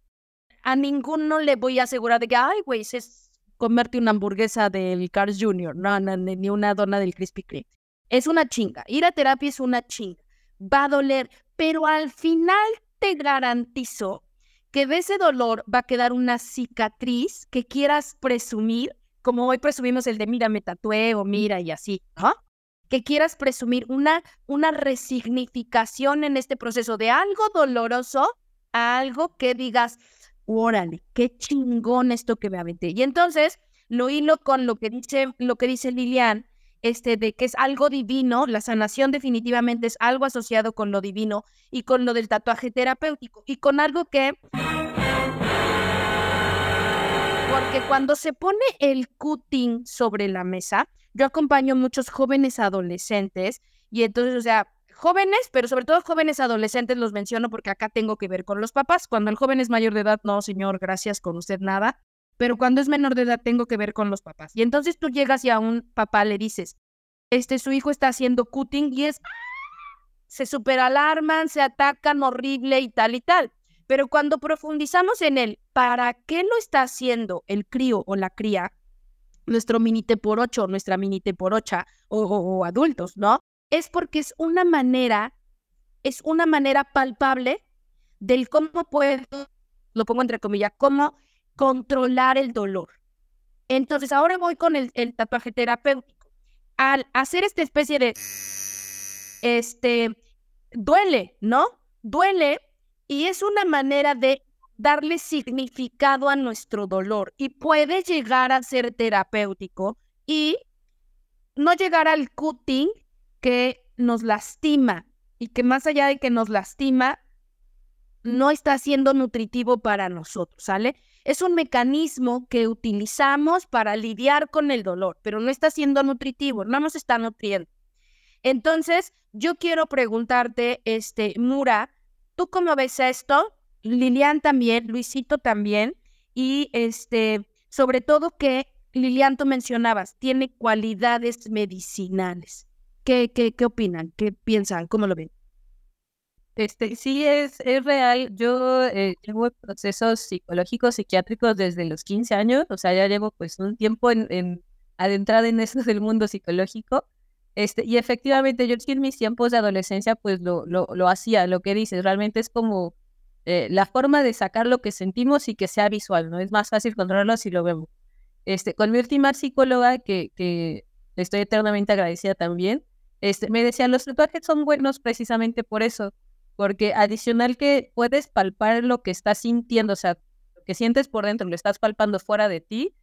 C: A ninguno le voy a asegurar de que, ay, güey, es comerte una hamburguesa del Carl's Jr., no, no, ni una dona del Krispy Kreme. Es una chinga. Ir a terapia es una chinga. Va a doler, pero al final te garantizo que de ese dolor va a quedar una cicatriz que quieras presumir, como hoy presumimos el de mira, me tatué o mira y así, ¿no? Que quieras presumir una, una resignificación en este proceso de algo doloroso a algo que digas, órale, qué chingón esto que me aventé. Y entonces lo hilo con lo que dice, lo que dice Lilian, este, de que es algo divino, la sanación definitivamente es algo asociado con lo divino y con lo del tatuaje terapéutico y con algo que... Porque cuando se pone el cutting sobre la mesa, yo acompaño muchos jóvenes adolescentes y entonces, o sea, jóvenes, pero sobre todo jóvenes adolescentes los menciono porque acá tengo que ver con los papás. Cuando el joven es mayor de edad, no, señor, gracias, con usted nada. Pero cuando es menor de edad, tengo que ver con los papás. Y entonces tú llegas y a un papá le dices, este, su hijo está haciendo cutting y es, se superalarman, se atacan horrible y tal y tal. Pero cuando profundizamos en él, ¿para qué lo está haciendo el crío o la cría? Nuestro minite por ocho, nuestra minite por ocha o, o adultos, ¿no? es porque es una manera, es una manera palpable del cómo puedo, lo pongo entre comillas, cómo controlar el dolor. Entonces, ahora voy con el, el tatuaje terapéutico. Al hacer esta especie de, este, duele, ¿no? Duele y es una manera de darle significado a nuestro dolor y puede llegar a ser terapéutico y no llegar al cutting que nos lastima y que más allá de que nos lastima, no está siendo nutritivo para nosotros, ¿sale? Es un mecanismo que utilizamos para lidiar con el dolor, pero no está siendo nutritivo, no nos está nutriendo. Entonces, yo quiero preguntarte, este, Mura, ¿tú cómo ves esto? Lilian también, Luisito también, y este, sobre todo que Lilian, tú mencionabas, tiene cualidades medicinales. ¿Qué, qué, qué opinan? ¿Qué piensan? ¿Cómo lo ven?
E: Este, sí, es, es real. Yo eh, llevo procesos psicológicos, psiquiátricos desde los 15 años, o sea, ya llevo pues un tiempo en, en adentrada en eso del mundo psicológico. Este, y efectivamente, yo en mis tiempos de adolescencia, pues lo, lo, lo hacía, lo que dices, realmente es como eh, la forma de sacar lo que sentimos y que sea visual, ¿no? Es más fácil controlarlo si lo vemos. Este, con mi última psicóloga, que, que estoy eternamente agradecida también, este, me decían, los tatuajes son buenos precisamente por eso, porque adicional que puedes palpar lo que estás sintiendo, o sea, lo que sientes por dentro, lo estás palpando fuera de ti,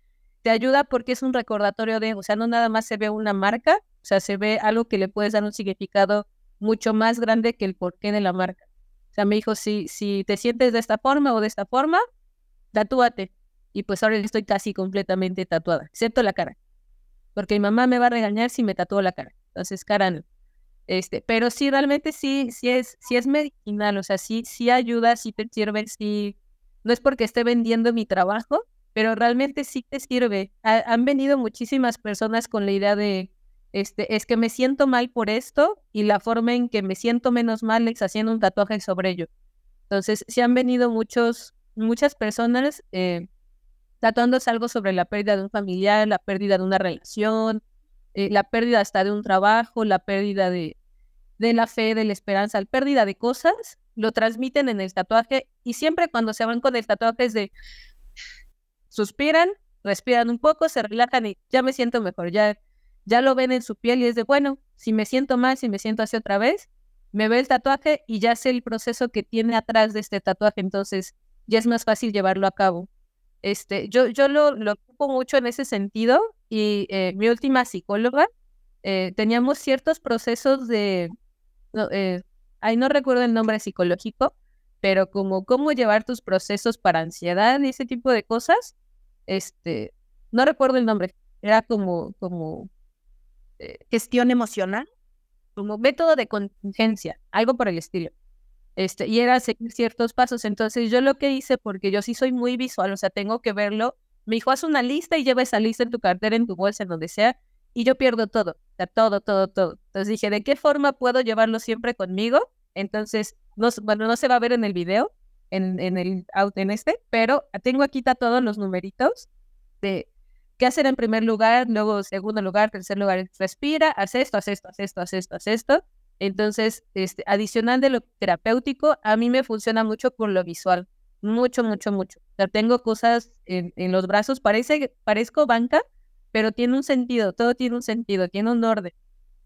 E: te ayuda porque es un recordatorio de, o sea, no nada más se ve una marca, o sea, se ve algo que le puedes dar un significado mucho más grande que el porqué de la marca. O sea, me dijo, si, si te sientes de esta forma o de esta forma, tatúate. Y pues ahora estoy casi completamente tatuada, excepto la cara. Porque mi mamá me va a regañar si me tatúo la cara. Entonces, cara, Este, pero sí, realmente sí, sí es, sí es medicinal, o sea, sí, sí ayuda, sí te sirve, sí, no es porque esté vendiendo mi trabajo, pero realmente sí te sirve. han venido muchísimas personas con la idea de, este, es que me siento mal por esto y la forma en que me siento menos mal es haciendo un tatuaje sobre ello. Entonces, sí han venido muchos, muchas personas eh, algo sobre la pérdida de un familiar, la pérdida de una relación, eh, la pérdida hasta de un trabajo, la pérdida de, de la fe, de la esperanza, la pérdida de cosas, lo transmiten en el tatuaje y siempre cuando se van con el tatuaje es de suspiran, respiran un poco, se relajan y ya me siento mejor, ya, ya lo ven en su piel y es de, bueno, si me siento mal, si me siento así otra vez, me ve el tatuaje y ya sé el proceso que tiene atrás de este tatuaje, entonces ya es más fácil llevarlo a cabo. Este, yo, yo lo, lo ocupo mucho en ese sentido y eh, mi última psicóloga, eh, teníamos ciertos procesos de, eh, ahí no recuerdo el nombre psicológico, pero como cómo llevar tus procesos para ansiedad y ese tipo de cosas, este, no recuerdo el nombre, era como, como
C: gestión emocional,
E: como método de contingencia, algo por el estilo. Este, y era seguir ciertos pasos. Entonces yo lo que hice, porque yo sí soy muy visual, o sea, tengo que verlo, me dijo, haz una lista y lleva esa lista en tu cartera, en tu bolsa, en donde sea, y yo pierdo todo, o sea, todo, todo, todo. Entonces dije, ¿de qué forma puedo llevarlo siempre conmigo? Entonces, no, bueno, no se va a ver en el video, en, en el en este, pero tengo aquí todos los numeritos de qué hacer en primer lugar, luego segundo lugar, tercer lugar, respira, haz esto, haz esto, haz esto, haz esto, haz esto. Entonces, este, adicional de lo terapéutico, a mí me funciona mucho con lo visual. Mucho, mucho, mucho. Tengo cosas en, los brazos, parece, parezco banca, pero tiene un sentido, todo tiene un sentido, tiene un orden.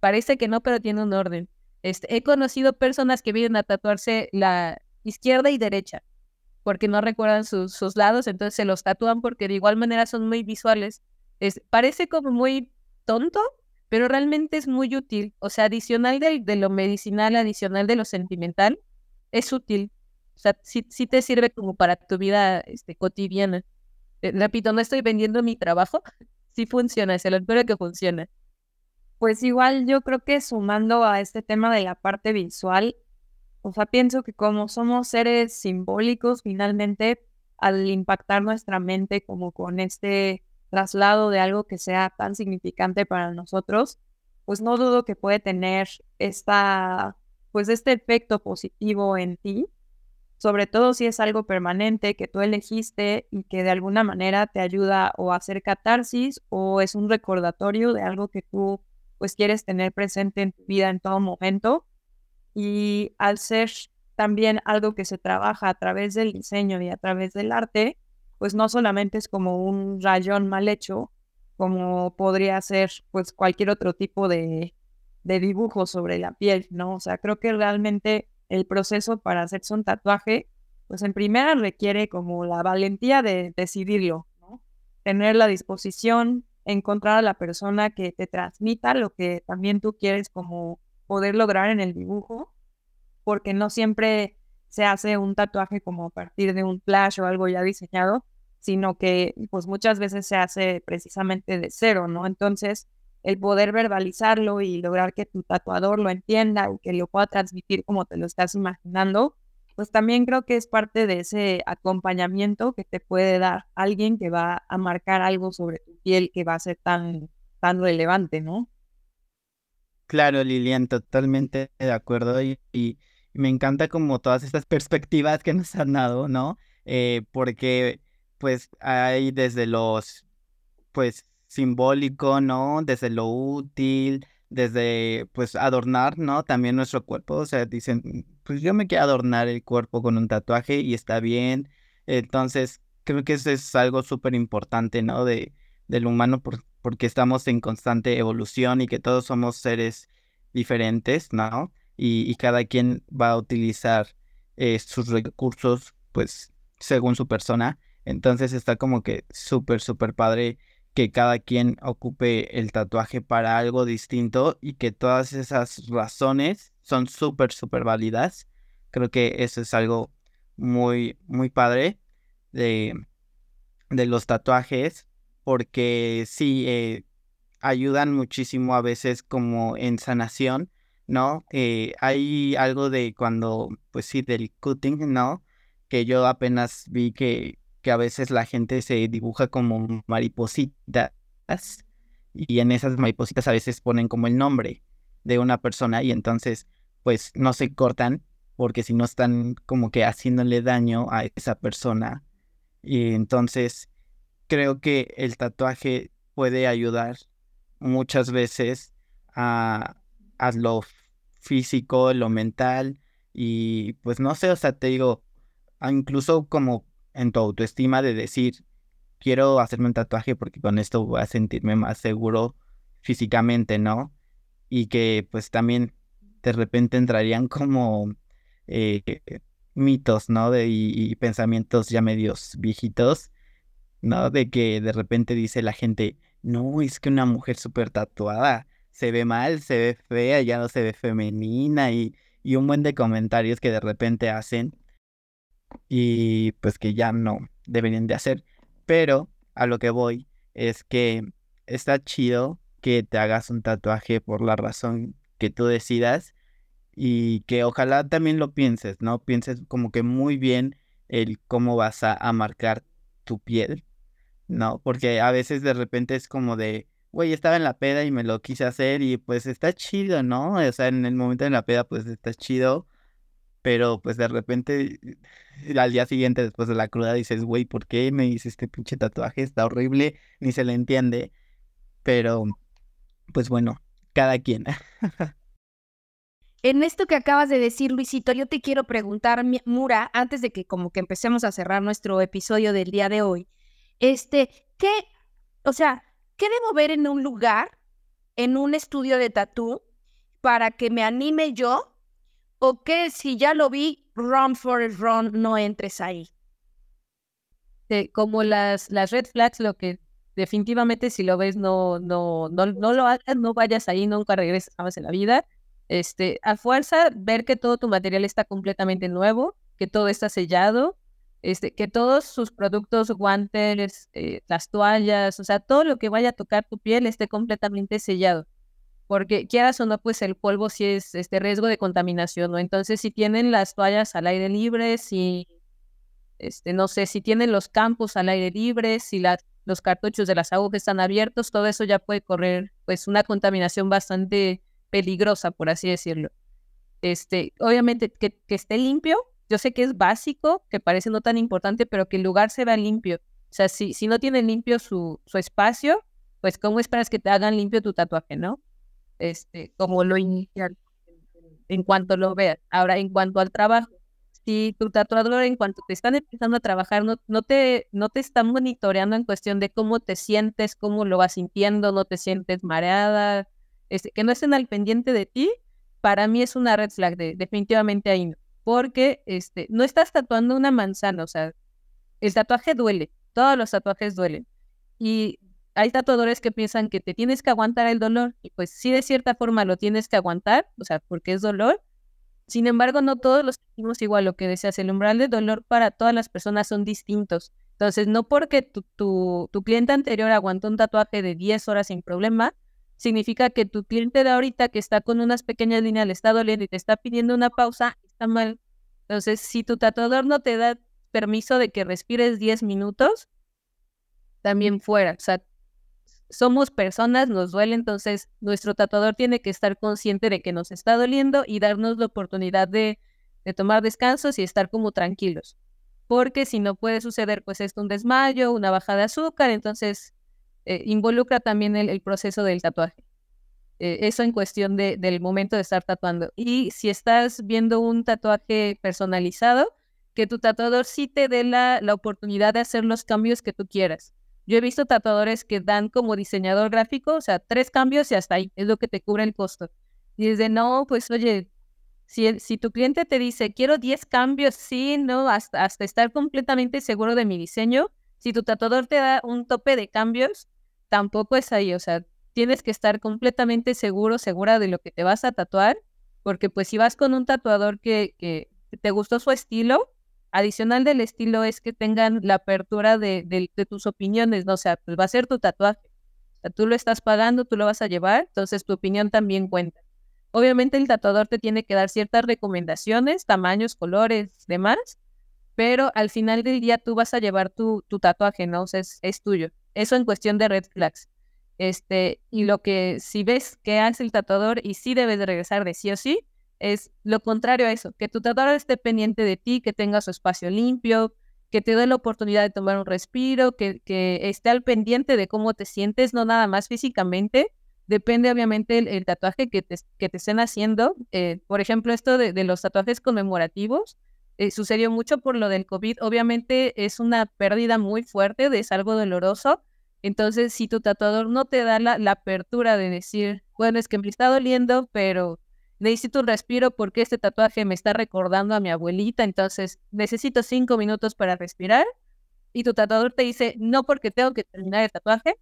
E: Parece que no, pero tiene un orden. Este, he conocido personas que vienen a tatuarse la izquierda y derecha, porque no recuerdan sus, sus lados, entonces se los tatúan porque de igual manera son muy visuales. Es, parece como muy tonto, pero realmente es muy útil. O sea, adicional de, de lo medicinal, adicional de lo sentimental, es útil. O sea, sí, te sirve como para tu vida este, cotidiana. Eh, repito, no estoy vendiendo mi trabajo, sí funciona, se lo espero que funcione.
D: Pues igual yo creo que sumando a este tema de la parte visual, o sea, pienso que como somos seres simbólicos, finalmente, al impactar nuestra mente como con este traslado de algo que sea tan significante para nosotros, pues no dudo que puede tener esta, pues este efecto positivo en ti, sobre todo si es algo permanente que tú elegiste y que de alguna manera te ayuda o a hacer catarsis o es un recordatorio de algo que tú pues quieres tener presente en tu vida en todo momento. Y al ser también algo que se trabaja a través del diseño y a través del arte, pues no solamente es como un rayón mal hecho, como podría ser pues cualquier otro tipo de, de dibujo sobre la piel, ¿no? O sea, creo que realmente el proceso para hacerse un tatuaje, pues en primera requiere como la valentía de decidirlo. Tener la disposición, encontrar a la persona que te transmita lo que también tú quieres como poder lograr en el dibujo, porque no siempre se hace un tatuaje como a partir de un flash o algo ya diseñado, sino que pues muchas veces se hace precisamente de cero, ¿no? Entonces, el poder verbalizarlo y lograr que tu tatuador lo entienda y que lo pueda transmitir como te lo estás imaginando, pues también creo que es parte de ese acompañamiento que te puede dar alguien que va a marcar algo sobre tu piel que va a ser tan, tan relevante, ¿no?
B: Claro, Lilian, totalmente de acuerdo y me encanta como todas estas perspectivas que nos han dado, ¿no? Eh, porque pues hay desde los, pues simbólico, ¿no? Desde lo útil, desde pues adornar, ¿no? También nuestro cuerpo, o sea, dicen, pues yo me quiero adornar el cuerpo con un tatuaje y está bien. Entonces, creo que eso es algo súper importante, ¿no? De, del humano porque estamos en constante evolución y que todos somos seres diferentes, ¿no? Y, cada quien va a utilizar eh, sus recursos, pues, según su persona. Entonces está como que súper, súper padre que cada quien ocupe el tatuaje para algo distinto y que todas esas razones son súper, súper válidas. Creo que eso es algo muy, muy padre de, de los tatuajes porque sí eh, ayudan muchísimo a veces como en sanación ¿no? Eh, hay algo de cuando, pues sí, del cutting, ¿no? Que yo apenas vi que, que a veces la gente se dibuja como maripositas y en esas maripositas a veces ponen como el nombre de una persona y entonces pues no se cortan porque si no están como que haciéndole daño a esa persona. Y entonces creo que el tatuaje puede ayudar muchas veces a, a lo físico, lo mental Y pues no sé, o sea, te digo, ah, incluso como en tu autoestima de decir, quiero hacerme un tatuaje porque con esto voy a sentirme más seguro físicamente, ¿no? Y que pues también de repente entrarían como eh, mitos, ¿no? De, y, y pensamientos ya medios viejitos, ¿no? De que de repente dice la gente, no, es que una mujer súper tatuada se ve mal, se ve fea, ya no se ve femenina y, y un buen de comentarios que de repente hacen y pues que ya no deberían de hacer. Pero a lo que voy es que está chido que te hagas un tatuaje por la razón que tú decidas y que ojalá también lo pienses, ¿no? Pienses como que muy bien el cómo vas a, a marcar tu piel, ¿no? Porque a veces de repente es como de, güey, estaba en la peda y me lo quise hacer y pues está chido, ¿no? O sea, en el momento de la peda pues está chido, pero pues de repente al día siguiente después de la cruda dices, güey, ¿por qué me hice este pinche tatuaje? Está horrible, ni se le entiende, pero pues bueno, cada quien.
C: En esto que acabas de decir, Luisito, yo te quiero preguntar, Mura, antes de que como que empecemos a cerrar nuestro episodio del día de hoy, este, ¿qué, o sea, qué debo ver en un lugar, en un estudio de tatú, para que me anime yo? ¿O que si ya lo vi, run for it, run, no entres ahí?
E: como las, las red flags, lo que definitivamente si lo ves no, no, no, no lo hagas, no vayas ahí, nunca regreses jamás en la vida. Este, a fuerza, ver que todo tu material está completamente nuevo, que todo está sellado, este, que todos sus productos, guantes, eh, las toallas, o sea, todo lo que vaya a tocar tu piel esté completamente sellado. Porque quieras o no, pues el polvo sí es este riesgo de contaminación, ¿no? Entonces, si tienen las toallas al aire libre, si este, no sé, si tienen los campos al aire libre, si los cartuchos de las agujas están abiertos, todo eso ya puede correr pues una contaminación bastante peligrosa, por así decirlo. Este, obviamente que esté limpio, yo sé que es básico, que parece no tan importante, pero que el lugar se vea limpio. O sea, si, si no tienen limpio su, su espacio, pues ¿cómo esperas que te hagan limpio tu tatuaje, no? Este, como lo inicial, en cuanto lo veas. Ahora, en cuanto al trabajo, si tu tatuador en cuanto te están empezando a trabajar no, no, te, no te están monitoreando en cuestión de cómo te sientes, cómo lo vas sintiendo, no te sientes mareada, este, que no estén al pendiente de ti, para mí es una red flag, de, definitivamente ahí no. Porque este, no estás tatuando una manzana, o sea, el tatuaje duele, todos los tatuajes duelen. Y hay tatuadores que piensan que te tienes que aguantar el dolor, y pues sí, de cierta forma lo tienes que aguantar, o sea, porque es dolor, sin embargo, no todos los sentimos igual. Lo que decías, el umbral de dolor para todas las personas son distintos. Entonces, no porque tu, tu, tu cliente anterior aguantó un tatuaje de 10 horas sin problema, significa que tu cliente de ahorita que está con unas pequeñas líneas le está doliendo y te está pidiendo una pausa, está mal. Entonces, si tu tatuador no te da permiso de que respires 10 minutos, también fuera. O sea, somos personas, nos duele, entonces nuestro tatuador tiene que estar consciente de que nos está doliendo y darnos la oportunidad de, de tomar descansos y estar como tranquilos. Porque si no puede suceder, pues esto un desmayo, una baja de azúcar, entonces eh, involucra también el, el, proceso del tatuaje. Eh, eso en cuestión de, del momento de estar tatuando. Y si estás viendo un tatuaje personalizado, que tu tatuador sí te dé la, la oportunidad de hacer los cambios que tú quieras. Yo he visto tatuadores que dan como diseñador gráfico, o sea, tres cambios y hasta ahí, es lo que te cubre el costo. Y es de, no, pues oye, si, si tu cliente te dice, quiero 10 cambios, sí, no, hasta, hasta estar completamente seguro de mi diseño, si tu tatuador te da un tope de cambios, tampoco es ahí, o sea, tienes que estar completamente seguro, segura de lo que te vas a tatuar, porque pues si vas con un tatuador que, te gustó su estilo, adicional del estilo es que tengan la apertura de, tus opiniones, ¿no? O sea, pues va a ser tu tatuaje. O sea, tú lo estás pagando, tú lo vas a llevar, entonces tu opinión también cuenta. Obviamente el tatuador te tiene que dar ciertas recomendaciones, tamaños, colores, demás, pero al final del día tú vas a llevar tu, tu tatuaje, ¿no? O sea, es, es, tuyo. Eso en cuestión de red flags. Este, y lo que si ves que hace el tatuador y sí debes de regresar de sí o sí, es lo contrario a eso, que tu tatuador esté pendiente de ti, que tenga su espacio limpio, que te dé la oportunidad de tomar un respiro, que, que esté al pendiente de cómo te sientes, no nada más físicamente, depende obviamente el, tatuaje que te, que te estén haciendo. Eh, por ejemplo, esto de, de los tatuajes conmemorativos, eh, sucedió mucho por lo del COVID. Obviamente es una pérdida muy fuerte, es algo doloroso. Entonces, si tu tatuador no te da la, apertura de decir, bueno, es que me está doliendo, pero necesito un respiro porque este tatuaje me está recordando a mi abuelita, entonces necesito cinco minutos para respirar. Y tu tatuador te dice, no porque tengo que terminar el tatuaje.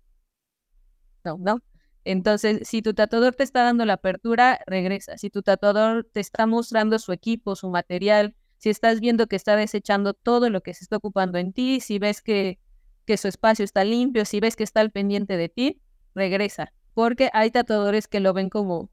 E: No, no. Entonces, si tu tatuador te está dando la apertura, regresa. Si tu tatuador te está mostrando su equipo, su material, si estás viendo que está desechando todo lo que se está ocupando en ti, si ves que, que su espacio está limpio, si ves que está al pendiente de ti, regresa. Porque hay tatuadores que lo ven como,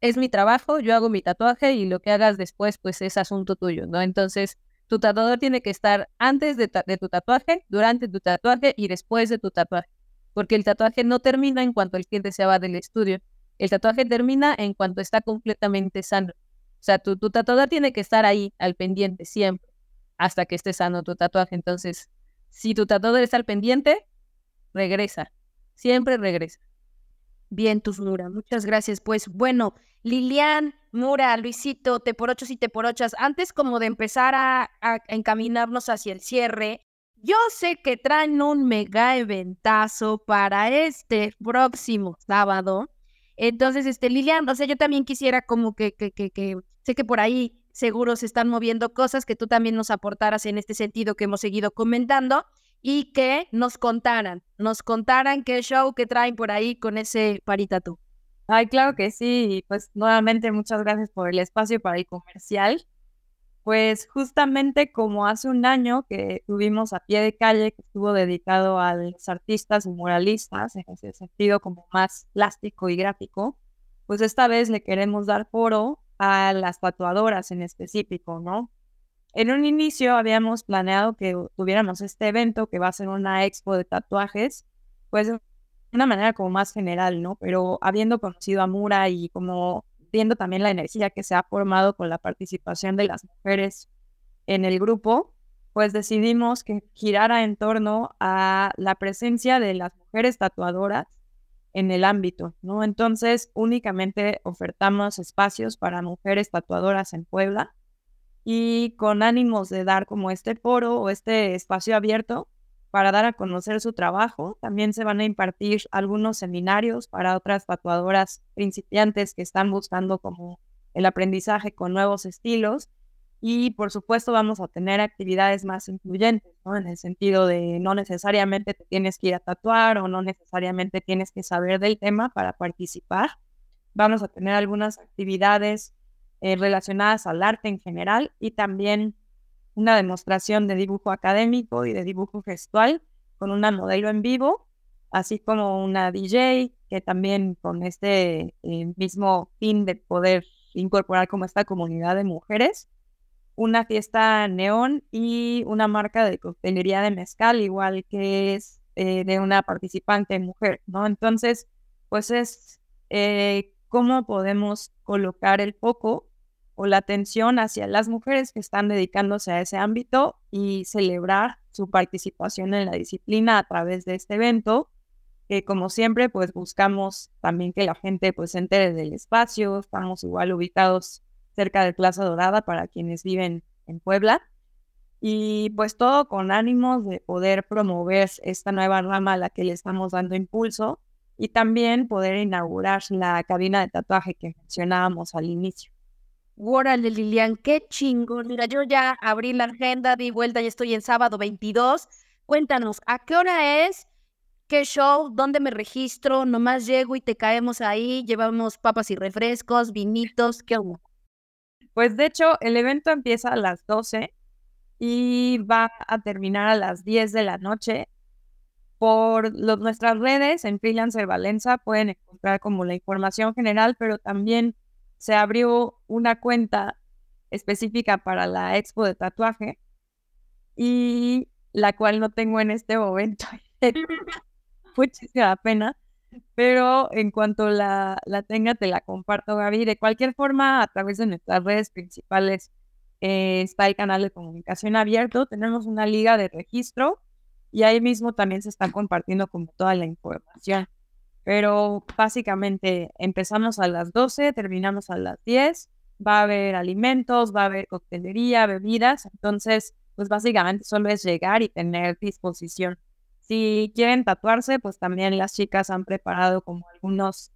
E: es mi trabajo, yo hago mi tatuaje y lo que hagas después, pues es asunto tuyo, ¿no? Entonces, tu tatuador tiene que estar antes de, tu tatuaje, durante tu tatuaje y después de tu tatuaje porque el tatuaje no termina en cuanto el cliente se va del estudio. El tatuaje termina en cuanto está completamente sano. O sea, tu, tu tatuador tiene que estar ahí, al pendiente, siempre, hasta que esté sano tu tatuaje. Entonces, si tu tatuador está al pendiente, regresa. Siempre regresa.
C: Bien, tus Mura, muchas gracias. Pues bueno, Lilian, Mura, Luisito, te por ocho y te por ochas, antes como de empezar a, a encaminarnos hacia el cierre, yo sé que traen un mega eventazo para este próximo sábado. Entonces, este, Lilian, o sea, yo también quisiera como que, que, que, que, sé que por ahí seguro se están moviendo cosas que tú también nos aportaras en este sentido que hemos seguido comentando y que nos contaran, nos contaran qué show que traen por ahí con ese tú.
D: Ay, claro que sí. Pues nuevamente muchas gracias por el espacio para el comercial. Pues justamente como hace un año que tuvimos a pie de calle, que estuvo dedicado a los artistas y muralistas, en ese sentido como más plástico y gráfico, pues esta vez le queremos dar foro a las tatuadoras en específico, ¿no? En un inicio habíamos planeado que tuviéramos este evento que va a ser una expo de tatuajes, pues de una manera como más general, ¿no? Pero habiendo conocido a Mura y como viendo también la energía que se ha formado con la participación de las mujeres en el grupo, pues decidimos que girara en torno a la presencia de las mujeres tatuadoras en el ámbito, ¿no? Entonces, únicamente ofertamos espacios para mujeres tatuadoras en Puebla y con ánimos de dar como este foro o este espacio abierto para dar a conocer su trabajo. También se van a impartir algunos seminarios para otras tatuadoras principiantes que están buscando como el aprendizaje con nuevos estilos. Y por supuesto vamos a tener actividades más incluyentes, ¿no? En el sentido de no necesariamente te tienes que ir a tatuar o no necesariamente tienes que saber del tema para participar. Vamos a tener algunas actividades eh, relacionadas al arte en general y también una demostración de dibujo académico y de dibujo gestual con una modelo en vivo, así como una DJ que también con este eh, mismo fin de poder incorporar como esta comunidad de mujeres, una fiesta neón y una marca de coctelería de mezcal, igual que es eh, de una participante mujer, ¿no? Entonces, pues es eh, cómo podemos colocar el foco o la atención hacia las mujeres que están dedicándose a ese ámbito y celebrar su participación en la disciplina a través de este evento, que como siempre pues buscamos también que la gente pues entere del espacio, estamos igual ubicados cerca de Plaza Dorada para quienes viven en Puebla y pues todo con ánimos de poder promover esta nueva rama a la que le estamos dando impulso y también poder inaugurar la cabina de tatuaje que mencionábamos al inicio.
C: Órale, Lilian, qué chingón. Mira, yo ya abrí la agenda, di vuelta, ya estoy en sábado 22. Cuéntanos, ¿a qué hora es? ¿Qué show? ¿Dónde me registro? Nomás llego y te caemos ahí, llevamos papas y refrescos, vinitos, ¿qué onda?
D: Pues de hecho, el evento empieza a las 12 y va a terminar a las 10 de la noche. Por nuestras redes en Freelancer Valenza pueden encontrar como la información general, pero también se abrió una cuenta específica para la expo de tatuaje y la cual no tengo en este momento. Muchísima pena. Pero en cuanto la, la tenga, te la comparto, Gaby. De cualquier forma, a través de nuestras redes principales eh, está el canal de comunicación abierto. Tenemos una liga de registro y ahí mismo también se está compartiendo como toda la información. Pero básicamente empezamos a las 12, terminamos a las 10, va a haber alimentos, va a haber coctelería, bebidas, entonces pues básicamente solo es llegar y tener disposición. Si quieren tatuarse, pues también las chicas han preparado como algunos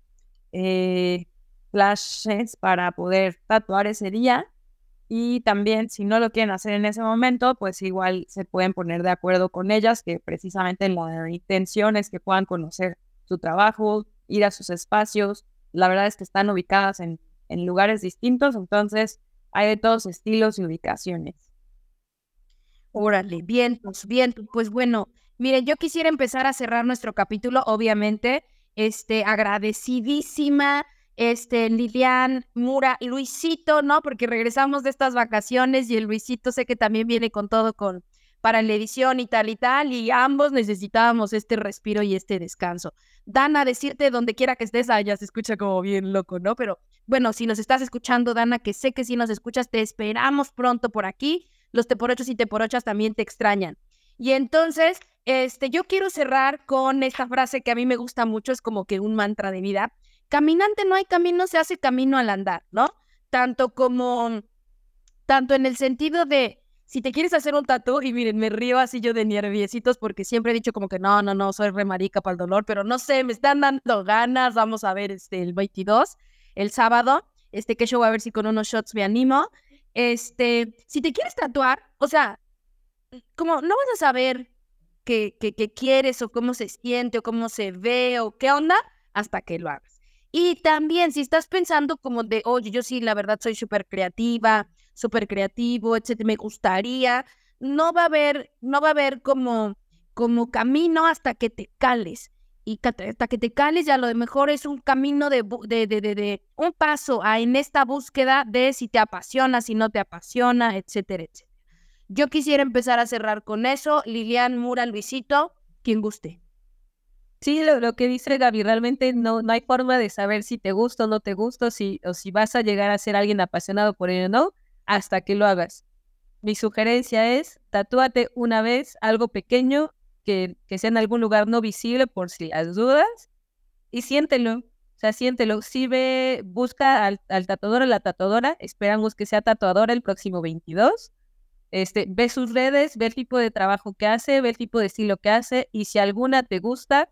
D: eh, flashes para poder tatuar ese día. Y también, si no lo quieren hacer en ese momento, pues igual se pueden poner de acuerdo con ellas, que precisamente la intención es que puedan conocer su trabajo, ir a sus espacios. La verdad es que están ubicadas en, en lugares distintos, entonces hay de todos estilos y ubicaciones.
C: Órale, bien, pues bien, pues bueno, miren, yo quisiera empezar a cerrar nuestro capítulo, obviamente, este, agradecidísima, este, Lilian, Mura, Luisito, ¿no? Porque regresamos de estas vacaciones y el Luisito sé que también viene con todo con para la edición y tal y tal, y ambos necesitábamos este respiro y este descanso. Dana, decirte donde quiera que estés, ah, ya se escucha como bien loco, ¿no? Pero bueno, si nos estás escuchando, Dana, que sé que si nos escuchas, te esperamos pronto por aquí los teporochos y teporochas también te extrañan. Y entonces, este, yo quiero cerrar con esta frase que a mí me gusta mucho, es como que un mantra de vida. Caminante no hay camino, se hace camino al andar, ¿no? Tanto como, tanto en el sentido de, si te quieres hacer un tatu, y miren, me río así yo de nerviositos porque siempre he dicho como que no, no, no, soy remarica para el dolor, pero no sé, me están dando ganas, vamos a ver este, el 22, el sábado, este que yo voy a ver si con unos shots me animo. Este, si te quieres tatuar, o sea, como no vas a saber qué quieres o cómo se siente o cómo se ve o qué onda hasta que lo hagas. Y también si estás pensando como de, oye, yo sí, la verdad soy súper creativa, súper creativo, etcétera, me gustaría, no va a haber, no va a haber como, como camino hasta que te cales y hasta que te cales ya lo de mejor es un camino de, de, de, de, un paso a, en esta búsqueda de si te apasiona, si no te apasiona, etcétera, etcétera. Yo quisiera empezar a cerrar con eso. Lilian, Mura, Luisito, quien guste.
E: Sí, lo, que dice Gaby, realmente no, no hay forma de saber si te gusta o no te gusta, si, o si vas a llegar a ser alguien apasionado por ello o no, hasta que lo hagas. Mi sugerencia es, tatúate una vez algo pequeño que, sea en algún lugar no visible por si las dudas y siéntelo. O sea, siéntelo. Si ve, busca al, tatuador o la tatuadora, esperamos que sea tatuadora el próximo 22. Este, ve sus redes, ve el tipo de trabajo que hace, ve el tipo de estilo que hace y si alguna te gusta,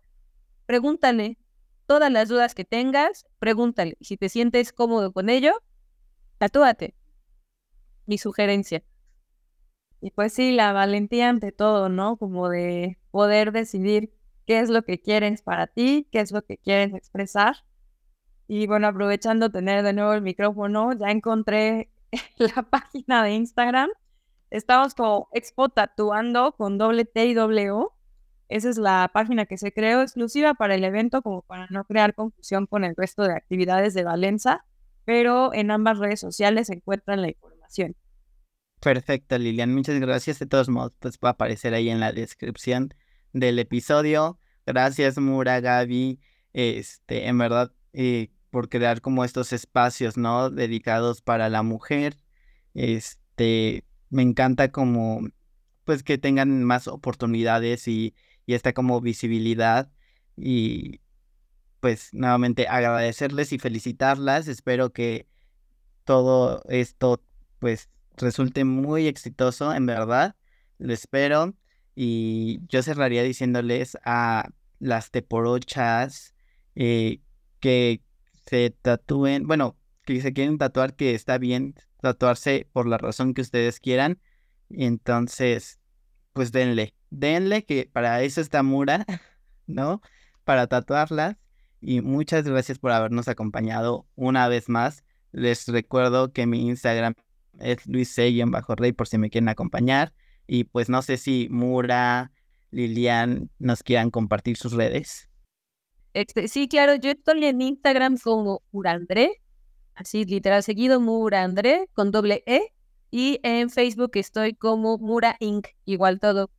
E: pregúntale. Todas las dudas que tengas, pregúntale. Si te sientes cómodo con ello, tatúate. Mi sugerencia.
D: Y pues sí, la valentía ante todo, ¿no? Como de poder decidir qué es lo que quieres para ti, qué es lo que quieres expresar. Y bueno, aprovechando tener de nuevo el micrófono, ya encontré la página de Instagram. Estamos como Expo Tatuando con doble T y doble O. Esa es la página que se creó exclusiva para el evento, como para no crear confusión con el resto de actividades de Valenza, pero en ambas redes sociales se encuentra la información.
B: Perfecto, Lilian. Muchas gracias. De todos modos, pues va a aparecer ahí en la descripción del episodio. Gracias, Mura, Gaby. Este, en verdad, eh, por crear como estos espacios, ¿no? Dedicados para la mujer. Este, me encanta como, pues que tengan más oportunidades y, y esta como visibilidad. Y pues nuevamente agradecerles y felicitarlas. Espero que todo esto, pues resulte muy exitoso, en verdad. Lo espero. Y yo cerraría diciéndoles a las teporochas eh, que se tatúen, bueno, que se quieren tatuar, que está bien tatuarse por la razón que ustedes quieran. Entonces, pues denle, denle que para eso está Mura, ¿no? Para tatuarlas. Y muchas gracias por habernos acompañado una vez más. Les recuerdo que mi Instagram es Luis bajo rey por si me quieren acompañar. Y pues no sé si Mura, Lilian nos quieran compartir sus redes.
E: Este, sí, claro, yo estoy en Instagram como Murandré, así literal seguido Murandré con doble E. Y en Facebook estoy como Mura Inc. Igual todo.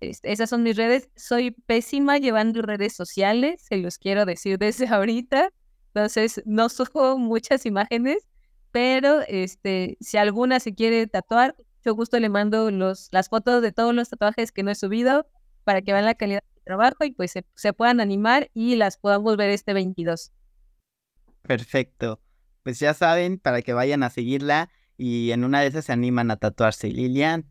E: Este, esas son mis redes. Soy pésima llevando redes sociales, se los quiero decir desde ahorita. Entonces, no subo muchas imágenes, pero este, si alguna se quiere tatuar, yo gusto le mando los, las fotos de todos los tatuajes que no he subido para que vean la calidad trabajo y pues se, se puedan animar y las podamos ver este 22.
B: Perfecto. Pues ya saben, para que vayan a seguirla y en una de esas se animan a tatuarse. Lilian.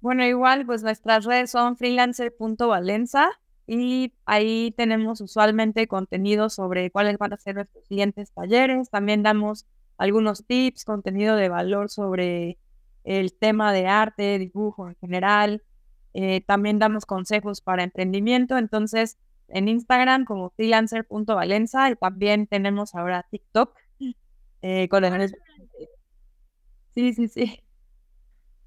D: Bueno, igual, pues nuestras redes son freelancer.valenza y ahí tenemos usualmente contenido sobre cuáles van a ser nuestros siguientes talleres. También damos algunos tips, contenido de valor sobre el tema de arte, dibujo en general. Eh, también damos consejos para emprendimiento. Entonces, en Instagram como freelancer.valenza y también tenemos ahora TikTok eh, con el... Sí, sí, sí.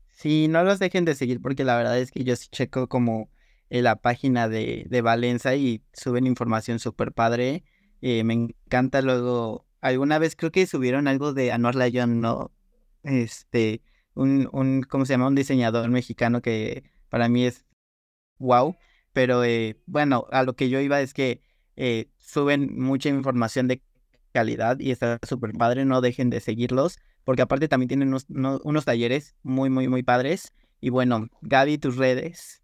B: Sí, no los dejen de seguir porque la verdad es que yo sí checo como eh, la página de, de Valenza y suben información súper padre. Eh, me encanta luego, alguna vez creo que subieron algo de Anuar Layón, ¿no? Este, un, un, ¿cómo se llama? Un diseñador mexicano que para mí es wow. Pero eh, bueno, a lo que yo iba es que eh, suben mucha información de calidad y está súper padre, no dejen de seguirlos, porque aparte también tienen unos, unos, unos talleres muy, muy, muy padres. Y bueno, Gaby, tus redes.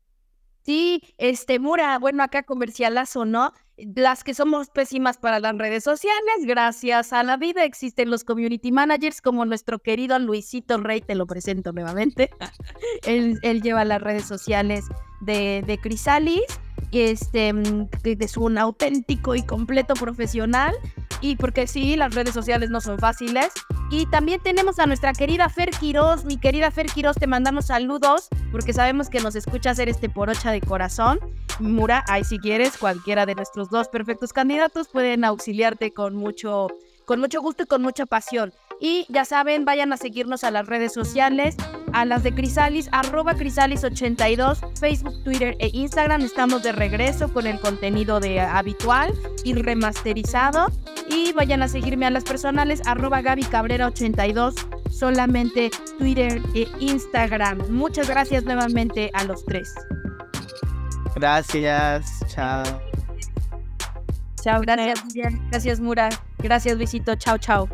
C: Sí, este, Mura, bueno, acá comercialazo, ¿no? Las que somos pésimas para las redes sociales, gracias a la vida existen los community managers como nuestro querido Luisito Rey, te lo presento nuevamente. él, él lleva las redes sociales de, de Crisalis, este, es un auténtico y completo profesional. Y porque sí, las redes sociales no son fáciles. Y también tenemos a nuestra querida Fer Quiroz. Mi querida Fer Quiroz, te mandamos saludos porque sabemos que nos escucha hacer este porocha de corazón. Mura, ahí si quieres, cualquiera de nuestros dos perfectos candidatos pueden auxiliarte con mucho, con mucho gusto y con mucha pasión. Y ya saben, vayan a seguirnos a las redes sociales, a las de Crisalis, arroba Crisalis82, Facebook, Twitter e Instagram. Estamos de regreso con el contenido de habitual y remasterizado. Y vayan a seguirme a las personales, arroba Gaby Cabrera82, solamente Twitter e Instagram. Muchas gracias nuevamente a los tres.
B: Gracias, chao.
C: Chao, gracias, gracias Mura, gracias Visito, chao, chao.